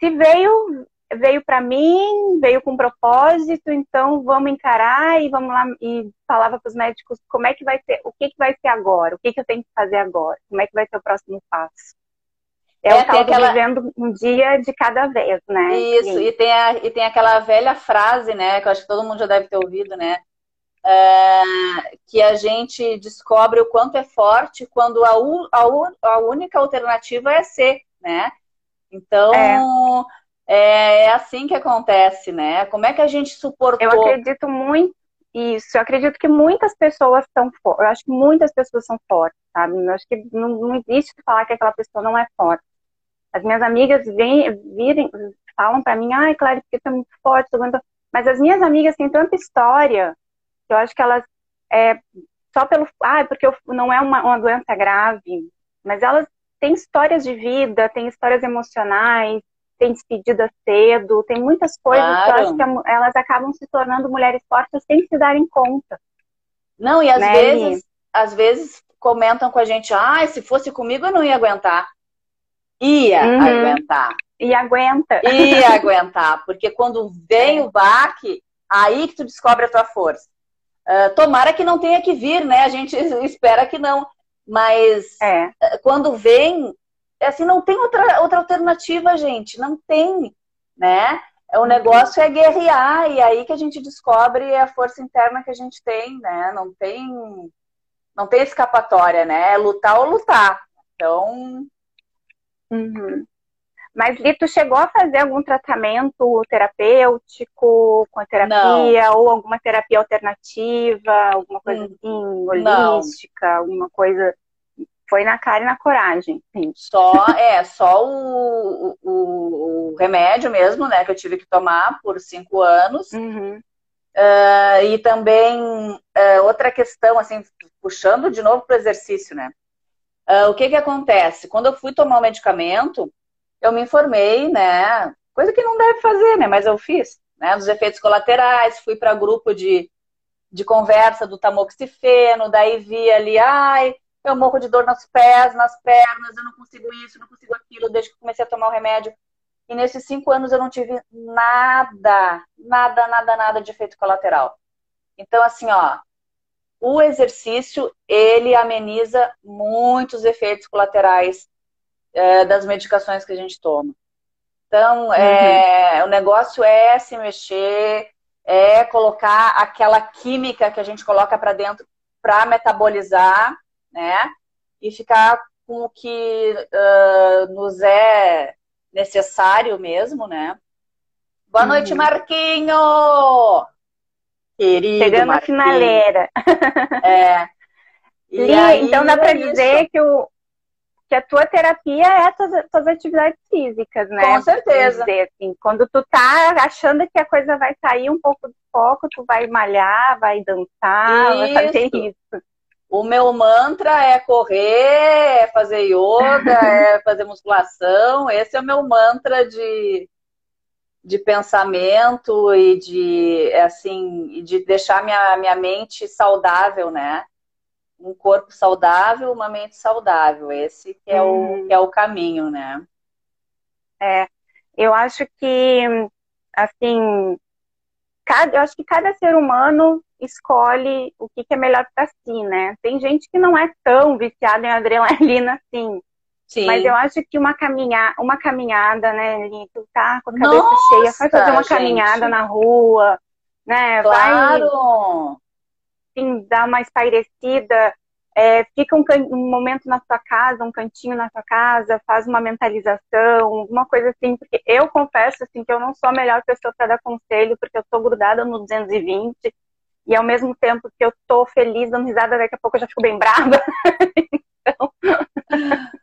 se veio, veio para mim, veio com propósito, então vamos encarar e vamos lá. E falava para os médicos como é que vai ser, o que, que vai ser agora, o que, que eu tenho que fazer agora, como é que vai ser o próximo passo. É, é o tal aquela... vivendo um dia de cada vez, né? Isso, e tem, a, e tem aquela velha frase, né, que eu acho que todo mundo já deve ter ouvido, né? É, que a gente descobre o quanto é forte quando a, a, a única alternativa é ser, né? Então, é. é. é assim que acontece, né? Como é que a gente suportou? Eu acredito muito isso. Eu acredito que muitas pessoas são fortes. Eu acho que muitas pessoas são fortes, sabe? Eu acho que não, não existe falar que aquela pessoa não é forte. As minhas amigas vêm, virem, falam para mim, ai, claro, porque você é muito forte, mas as minhas amigas têm tanta história eu acho que elas, é, só pelo. Ah, porque não é uma, uma doença grave, mas elas têm histórias de vida, têm histórias emocionais, têm despedida cedo, tem muitas coisas claro. que eu acho que elas acabam se tornando mulheres fortes sem se darem conta. Não, e às né? vezes, às vezes comentam com a gente, ah, se fosse comigo eu não ia aguentar. Ia uhum. aguentar. E aguenta. Ia aguentar, porque quando vem [LAUGHS] é. o baque, aí que tu descobre a tua força. Uh, tomara que não tenha que vir, né? A gente [LAUGHS] espera que não. Mas é. Ah, quando vem, é assim, não tem outra, outra alternativa, gente. Não tem, né? O uhum. negócio é guerrear, e aí que a gente descobre a força interna que a gente tem, né? Não tem, não tem escapatória, né? É lutar ou lutar. Então. Uhum. Mas Lito chegou a fazer algum tratamento terapêutico com a terapia não. ou alguma terapia alternativa, alguma coisa hum, assim, holística, não. alguma coisa foi na cara e na coragem. Sim. Só é só o, o, o, remédio mesmo, né, que eu tive que tomar por cinco anos. Uhum. Uh, e também uh, outra questão, assim, puxando de novo para o exercício, né? Uh, o que que acontece? Quando eu fui tomar o medicamento, eu me informei, né? Coisa que não deve fazer, né? Mas eu fiz, né? Dos efeitos colaterais, fui para grupo de, de conversa do tamoxifeno, daí vi ali, ai, eu morro de dor nos pés, nas pernas, eu não consigo isso, não consigo aquilo, desde que comecei a tomar o remédio. E nesses cinco anos eu não tive nada, nada, nada, nada de efeito colateral. Então, assim, ó, o exercício, ele ameniza muitos efeitos colaterais é, das medicações que a gente toma. Então, é, uhum. o negócio é se mexer, é colocar aquela química que a gente coloca para dentro para metabolizar, né? E ficar com o que uh, nos é necessário mesmo, né? Boa uhum. noite, Marquinho! Querido Chegando Marquinho. na finaleira. É. E, e aí, então dá para é dizer que o, que a tua terapia é as tuas, tuas atividades físicas, né? Com certeza. Dizer, assim, quando tu tá achando que a coisa vai sair um pouco do foco, tu vai malhar, vai dançar, isso. vai fazer isso. O meu mantra é correr, é fazer yoga, [LAUGHS] é fazer musculação. Esse é o meu mantra de, de pensamento e de assim de deixar minha, minha mente saudável, né? Um corpo saudável, uma mente saudável. Esse que é, o, que é o caminho, né? É, eu acho que assim, cada, eu acho que cada ser humano escolhe o que, que é melhor para si, né? Tem gente que não é tão viciada em adrenalina assim. Sim. Mas eu acho que uma, caminha, uma caminhada, né, tu tá com a cabeça Nossa, cheia, vai fazer uma gente. caminhada na rua, né? Claro! Vai assim, dar uma espairecida, é, fica um, um, momento na sua casa, um cantinho na sua casa, faz uma mentalização, alguma coisa assim, porque eu confesso assim que eu não sou a melhor pessoa para dar conselho, porque eu tô grudada no 220 e ao mesmo tempo que eu tô feliz dando risada, daqui a pouco eu já fico bem brava. [LAUGHS] então, [LAUGHS]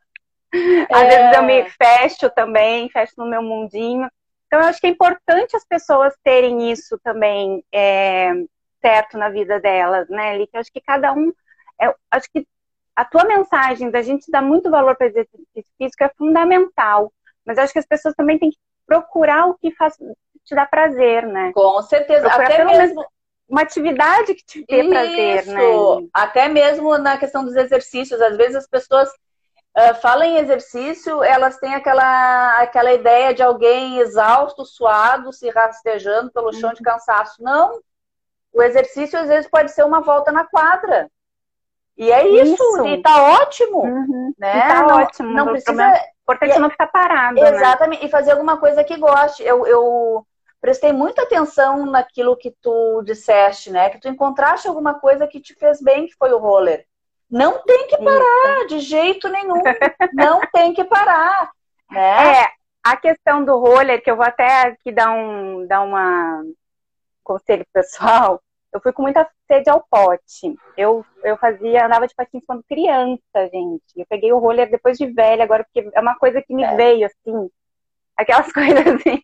às é... vezes eu me fecho também, fecho no meu mundinho. Então, eu acho que é importante as pessoas terem isso também é, certo na vida delas, né, Lick? Eu acho que cada um. É, acho que a tua mensagem da gente dar muito valor para exercício físico é fundamental. Mas acho que as pessoas também têm que procurar o que faz, te dá prazer, né? Com certeza. Procurar Até mesmo uma atividade que te dê Isso. prazer, né? Até mesmo na questão dos exercícios, às vezes as pessoas uh, falam em exercício, elas têm aquela, aquela ideia de alguém exausto, suado, se rastejando pelo chão de uhum. cansaço. Não. O exercício às vezes pode ser uma volta na quadra. E é isso, isso. e tá ótimo. Uhum. Né? E tá não, ótimo. Não precisa. Importante é não ficar parado. Né? Exatamente, né? e fazer alguma coisa que goste. Eu, eu prestei muita atenção naquilo que tu disseste, né? Que tu encontraste alguma coisa que te fez bem, que foi o roller. Não tem que parar, Isso. de jeito nenhum. Não [LAUGHS] tem que parar. Né? É, a questão do roller, que eu vou até aqui dar um, dar uma conselho pessoal, eu fui com muita sede ao pote. Eu, eu fazia, andava de patins quando criança, gente. Eu peguei o roller depois de velha, agora, porque é uma coisa que me é. veio, assim, aquelas [LAUGHS] coisas assim.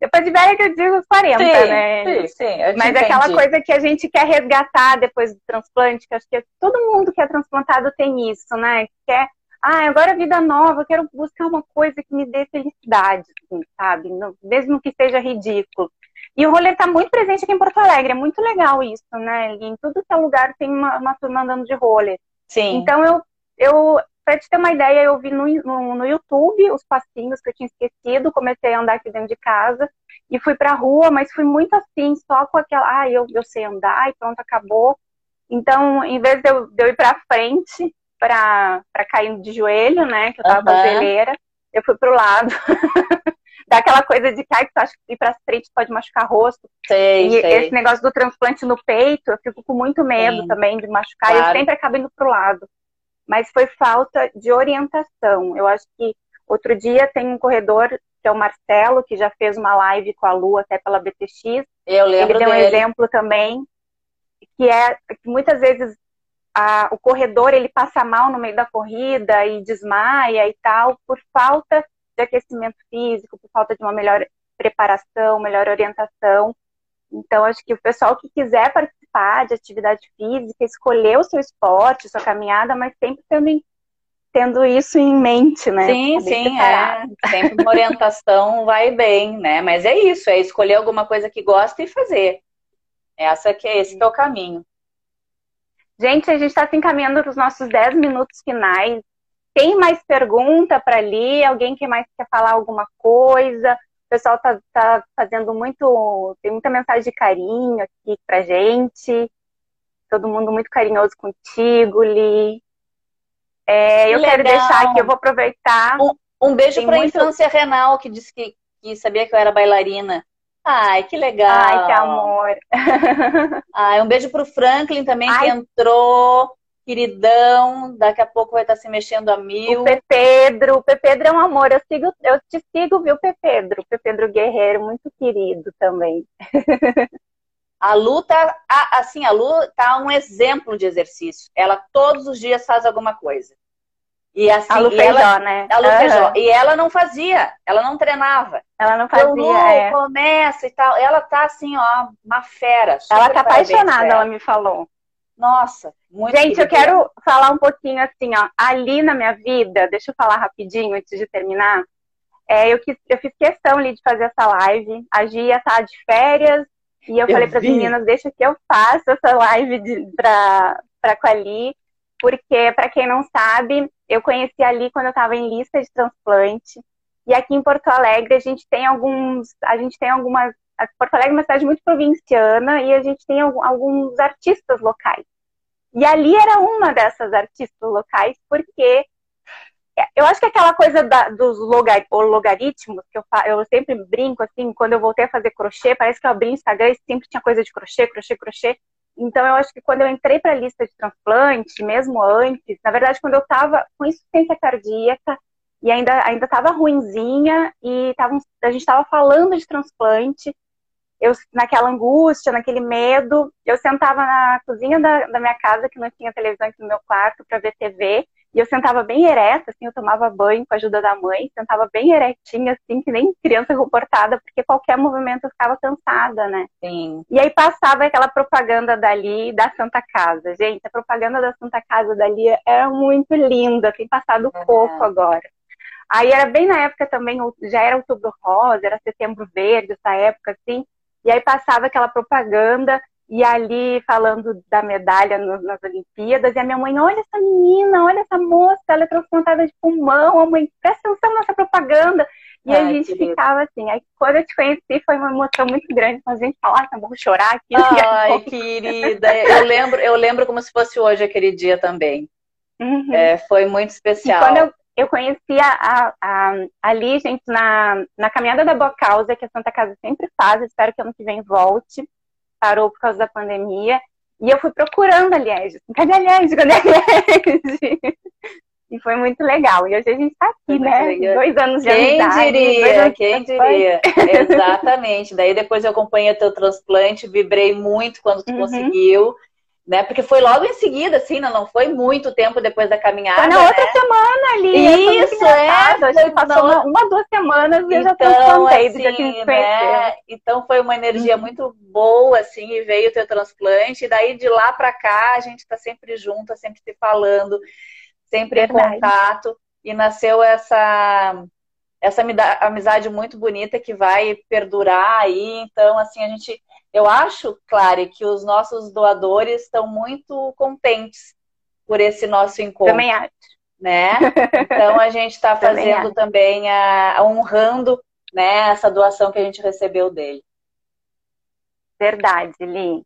depois de velha que eu digo os 40, sim, né? Sim, sim. Mas é aquela coisa que a gente quer resgatar depois do transplante, que acho que todo mundo que é transplantado tem isso, né? Quer, ah, agora vida nova, eu quero buscar uma coisa que me dê felicidade, assim, sabe? Mesmo que seja ridículo. E o rolê tá muito presente aqui em Porto Alegre, é muito legal isso, né? Em tudo que é lugar tem uma, uma turma andando de rolê. Sim. Então eu, eu Pra te ter uma ideia, eu vi no, no, no, YouTube os passinhos que eu tinha esquecido, comecei a andar aqui dentro de casa e fui pra rua, mas fui muito assim, só com aquela, ah, eu, eu sei andar e pronto, acabou. Então, em vez de eu, de eu ir pra frente, pra, pra cair de joelho, né, que eu tava uhum. eu fui pro lado. [LAUGHS] Dá aquela coisa de que, ai, tu acha que ir pra frente pode machucar rosto. Sei, e sei. esse negócio do transplante no peito, eu fico com muito medo Sim. também de machucar. Claro. E eu sempre acabo indo pro lado mas foi falta de orientação. Eu acho que outro dia tem um corredor, que é o Marcelo, que já fez uma live com a Lu até pela BTX. Eu lembro Ele deu dele. um exemplo também, que é que muitas vezes a, o corredor ele passa mal no meio da corrida e desmaia e tal, por falta de aquecimento físico, por falta de uma melhor preparação, melhor orientação. Então, acho que o pessoal que quiser participar de atividade física, escolher o seu esporte, sua caminhada, mas sempre tendo, tendo isso em mente, né? Sim, sim, é. Sempre uma orientação vai bem, né? Mas é isso, é escolher alguma coisa que gosta e fazer. Essa que é, esse que é o caminho. Gente, a gente está se encaminhando para os nossos 10 minutos finais. Tem mais pergunta para ali? Alguém que mais quer falar alguma coisa? O pessoal tá, tá fazendo muito. Tem muita mensagem de carinho aqui pra gente. Todo mundo muito carinhoso contigo, Li. É, eu Legal. quero deixar aqui, eu vou aproveitar. Um, um beijo para a muito... infância Renal, que disse que, que sabia que eu era bailarina. Ai, que legal. Ai, que amor. [LAUGHS] Ai, um beijo pro Franklin também, Ai. que entrou queridão, daqui a pouco vai estar se mexendo a mil. O Pedro, o Pedro é um amor, eu, sigo, eu te sigo, viu, Pedro? O Pedro Guerreiro, muito querido também. [LAUGHS] A Lu tá, assim, a Lu tá um exemplo de exercício. Ela todos os dias faz alguma coisa. E assim, a Lu Feijó, ela, né? A Lu uhum. Feijó. E ela não fazia, ela não treinava. Ela não fazia, Lu, é. começa e tal. Ela tá assim, ó, uma fera. Ela tá apaixonada, ela me falou. Nossa, muito Gente, eu quero falar um pouquinho assim, ó. Ali na minha vida, deixa eu falar rapidinho antes de terminar. é, eu, quis, eu fiz questão ali de fazer essa live. A Gia tá de férias e eu, eu falei para as meninas, deixa que eu faça essa live para a Quali, porque, para quem não sabe, eu conheci ali quando eu estava em lista de transplante. E aqui em Porto Alegre a gente tem alguns, a gente tem algumas, Porto Alegre é uma cidade muito provinciana e a gente tem alguns artistas locais. E ali era uma dessas artistas locais, porque eu acho que aquela coisa da, dos logar, logaritmos, que eu, eu sempre brinco, assim, quando eu voltei a fazer crochê, parece que eu abri Instagram e sempre tinha coisa de crochê, crochê, crochê. Então, eu acho que quando eu entrei para a lista de transplante, mesmo antes, na verdade, quando eu estava com insuficiência cardíaca e ainda ainda estava ruinzinha e tava, a gente estava falando de transplante, eu naquela angústia, naquele medo, eu sentava na cozinha da, da minha casa, que não tinha televisão aqui no meu quarto, para ver TV, e eu sentava bem ereta, assim, eu tomava banho com a ajuda da mãe, sentava bem eretinha, assim, que nem criança comportada, porque qualquer movimento eu ficava cansada, né? Sim. E aí passava aquela propaganda dali da Santa Casa. Gente, a propaganda da Santa Casa dali é muito linda, tem passado uhum. pouco agora. Aí era bem na época também, já era outubro rosa, era setembro verde, essa época, assim. E aí passava aquela propaganda e ali falando da medalha no, nas Olimpíadas, e a minha mãe, olha essa menina, olha essa moça, ela é transplantada de pulmão, a mãe, presta atenção nessa propaganda. E Ai, a gente ficava assim. Aí quando eu te conheci foi uma emoção muito grande, mas a gente falar, ah, vou chorar aqui. [LAUGHS] Ai, querida, eu lembro, eu lembro como se fosse hoje aquele dia também. Uhum. É, foi muito especial. E quando eu, eu conheci a, a, ali, gente, na, na caminhada da Boa Causa, que a Santa Casa sempre faz, espero que ano que vem volte parou por causa da pandemia. E eu fui procurando a Liege. Cadê a Liege? Cadê a Liege? [LAUGHS] E foi muito legal. E hoje a gente está aqui, né? Legal. Dois anos de Quem amizade. Diria, quem diria? Exatamente. Daí depois eu acompanhei o teu transplante, vibrei muito quando tu uhum. conseguiu né? Porque foi logo em seguida, assim, não, não foi muito tempo depois da caminhada. Foi na outra né? semana ali. Isso, é. A gente passou uma, uma, duas semanas e então, já transplantei assim, né? Então foi uma energia uhum. muito boa, assim, e veio o teu transplante. E daí de lá para cá a gente tá sempre junto, sempre se falando, sempre Verdade. em contato. E nasceu essa essa amizade muito bonita que vai perdurar aí. Então, assim, a gente eu acho, Clare, que os nossos doadores estão muito contentes por esse nosso encontro. Também acho. Né? Então a gente [LAUGHS] está fazendo também, também a, honrando né, essa doação que a gente recebeu dele. Verdade, Li.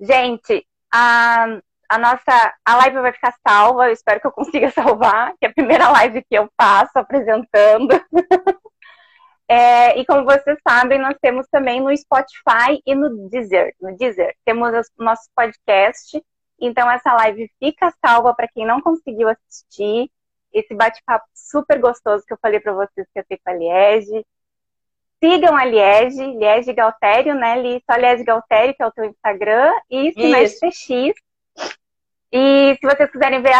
Gente, a, a nossa a live vai ficar salva, eu espero que eu consiga [LAUGHS] salvar, que é a primeira live que eu faço apresentando. [LAUGHS] É, e como vocês sabem, nós temos também no Spotify e no Deezer. No Deezer temos o nosso podcast. Então essa live fica salva para quem não conseguiu assistir. Esse bate-papo super gostoso que eu falei para vocês que eu tenho com a Liege. Sigam a Liege, Liege Galtério, né? Li, só Liege Galtério, que é o teu Instagram, e Sinais PX. E se vocês quiserem ver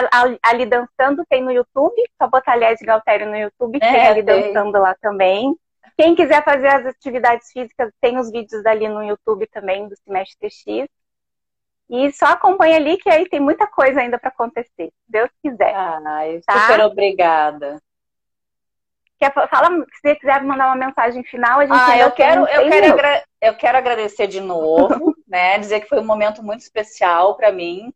ali dançando, tem no YouTube, só botar Liege Galtério no YouTube, é, tem ali tem. dançando lá também. Quem quiser fazer as atividades físicas, tem os vídeos ali no YouTube também do Semestre TX. E só acompanha ali que aí tem muita coisa ainda para acontecer, se Deus quiser. Ai, tá? super obrigada. Quer, fala, se você quiser mandar uma mensagem final, a gente ah, eu quero, eu quero, eu quero agradecer de novo, [LAUGHS] né? Dizer que foi um momento muito especial para mim.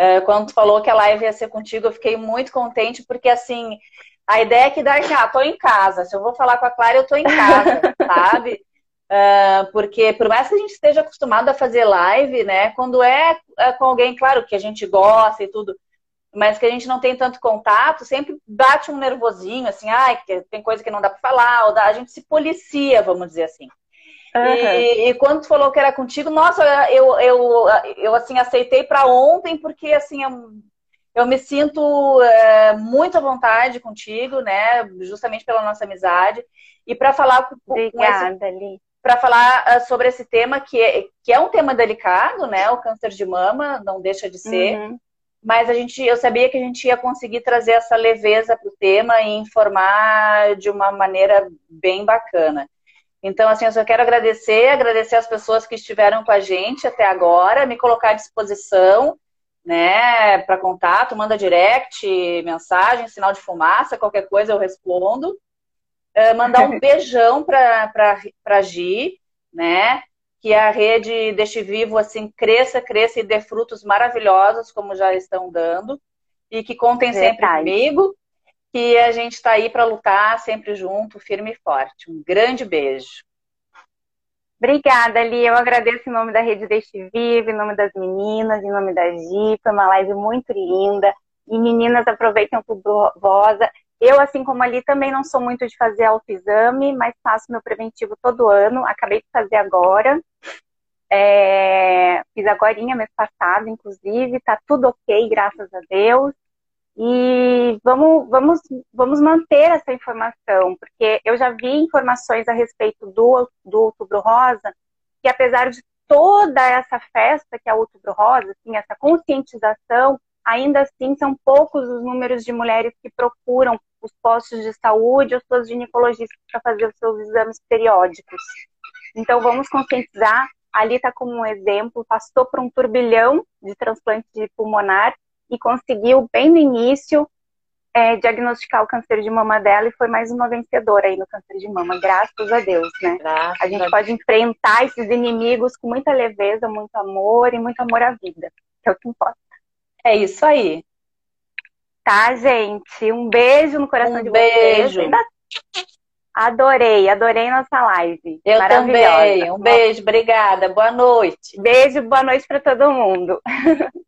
Uh, quando tu falou que a live ia ser contigo, eu fiquei muito contente, porque assim, a ideia é que dá que, ah, tô em casa. Se eu vou falar com a Clara, eu tô em casa, [LAUGHS] sabe? Uh, porque por mais que a gente esteja acostumado a fazer live, né? Quando é, é, com alguém, claro, que a gente gosta e tudo, mas que a gente não tem tanto contato, sempre bate um nervosinho, assim, ai, ah, tem coisa que não dá para falar, ou dá, a gente se policia, vamos dizer assim. Uhum. E, e, quando tu falou que era contigo, nossa, eu, eu, eu assim, aceitei para ontem, porque assim, eu, eu me sinto é, muito à vontade contigo, né? Justamente pela nossa amizade. E para falar Obrigada, Para falar uh, sobre esse tema que é, que é um tema delicado, né? O câncer de mama, não deixa de ser. Uhum. Mas a gente, eu sabia que a gente ia conseguir trazer essa leveza para o tema e informar de uma maneira bem bacana. Então, assim, eu só quero agradecer, agradecer as pessoas que estiveram com a gente até agora, me colocar à disposição né, para contato, manda direct, mensagem, sinal de fumaça, qualquer coisa eu respondo. Uh, mandar um [LAUGHS] beijão para a Gi, né? Que a rede Deixe Vivo assim cresça, cresça e dê frutos maravilhosos, como já estão dando. E que contem sempre comigo. Que a gente está aí para lutar sempre junto, firme e forte. Um grande beijo. Obrigada, Li. Eu agradeço em nome da Rede Deixe Vivo, em nome das meninas, em nome da Gi. Foi uma live muito linda. E meninas, aproveitem o Rosa. Eu, assim como ali, também não sou muito de fazer autoexame, mas faço meu preventivo todo ano. Acabei de fazer agora. É... Fiz agora, mês passado, inclusive. Tá tudo ok, graças a Deus. E vamos, vamos, vamos manter essa informação, porque eu já vi informações a respeito do, do Outubro Rosa, que apesar de toda essa festa que é o Outubro Rosa, assim, essa conscientização, ainda assim são poucos os números de mulheres que procuram os postos de saúde ou suas ginecologistas para fazer os seus exames periódicos. Então vamos conscientizar. Ali está como um exemplo, passou por um turbilhão de transplante pulmonar e conseguiu, bem no início, é, diagnosticar o câncer de mama dela e foi mais uma vencedora aí no câncer de mama, graças a Deus, né? Graças a gente pode enfrentar esses inimigos com muita leveza, muito amor e muito amor à vida, que é o que importa. É isso aí. Tá, gente? Um beijo no coração um de beijo. vocês. Adorei, adorei nossa live. Eu também. Um beijo, obrigada. Boa noite. Beijo, boa noite para todo mundo. [LAUGHS]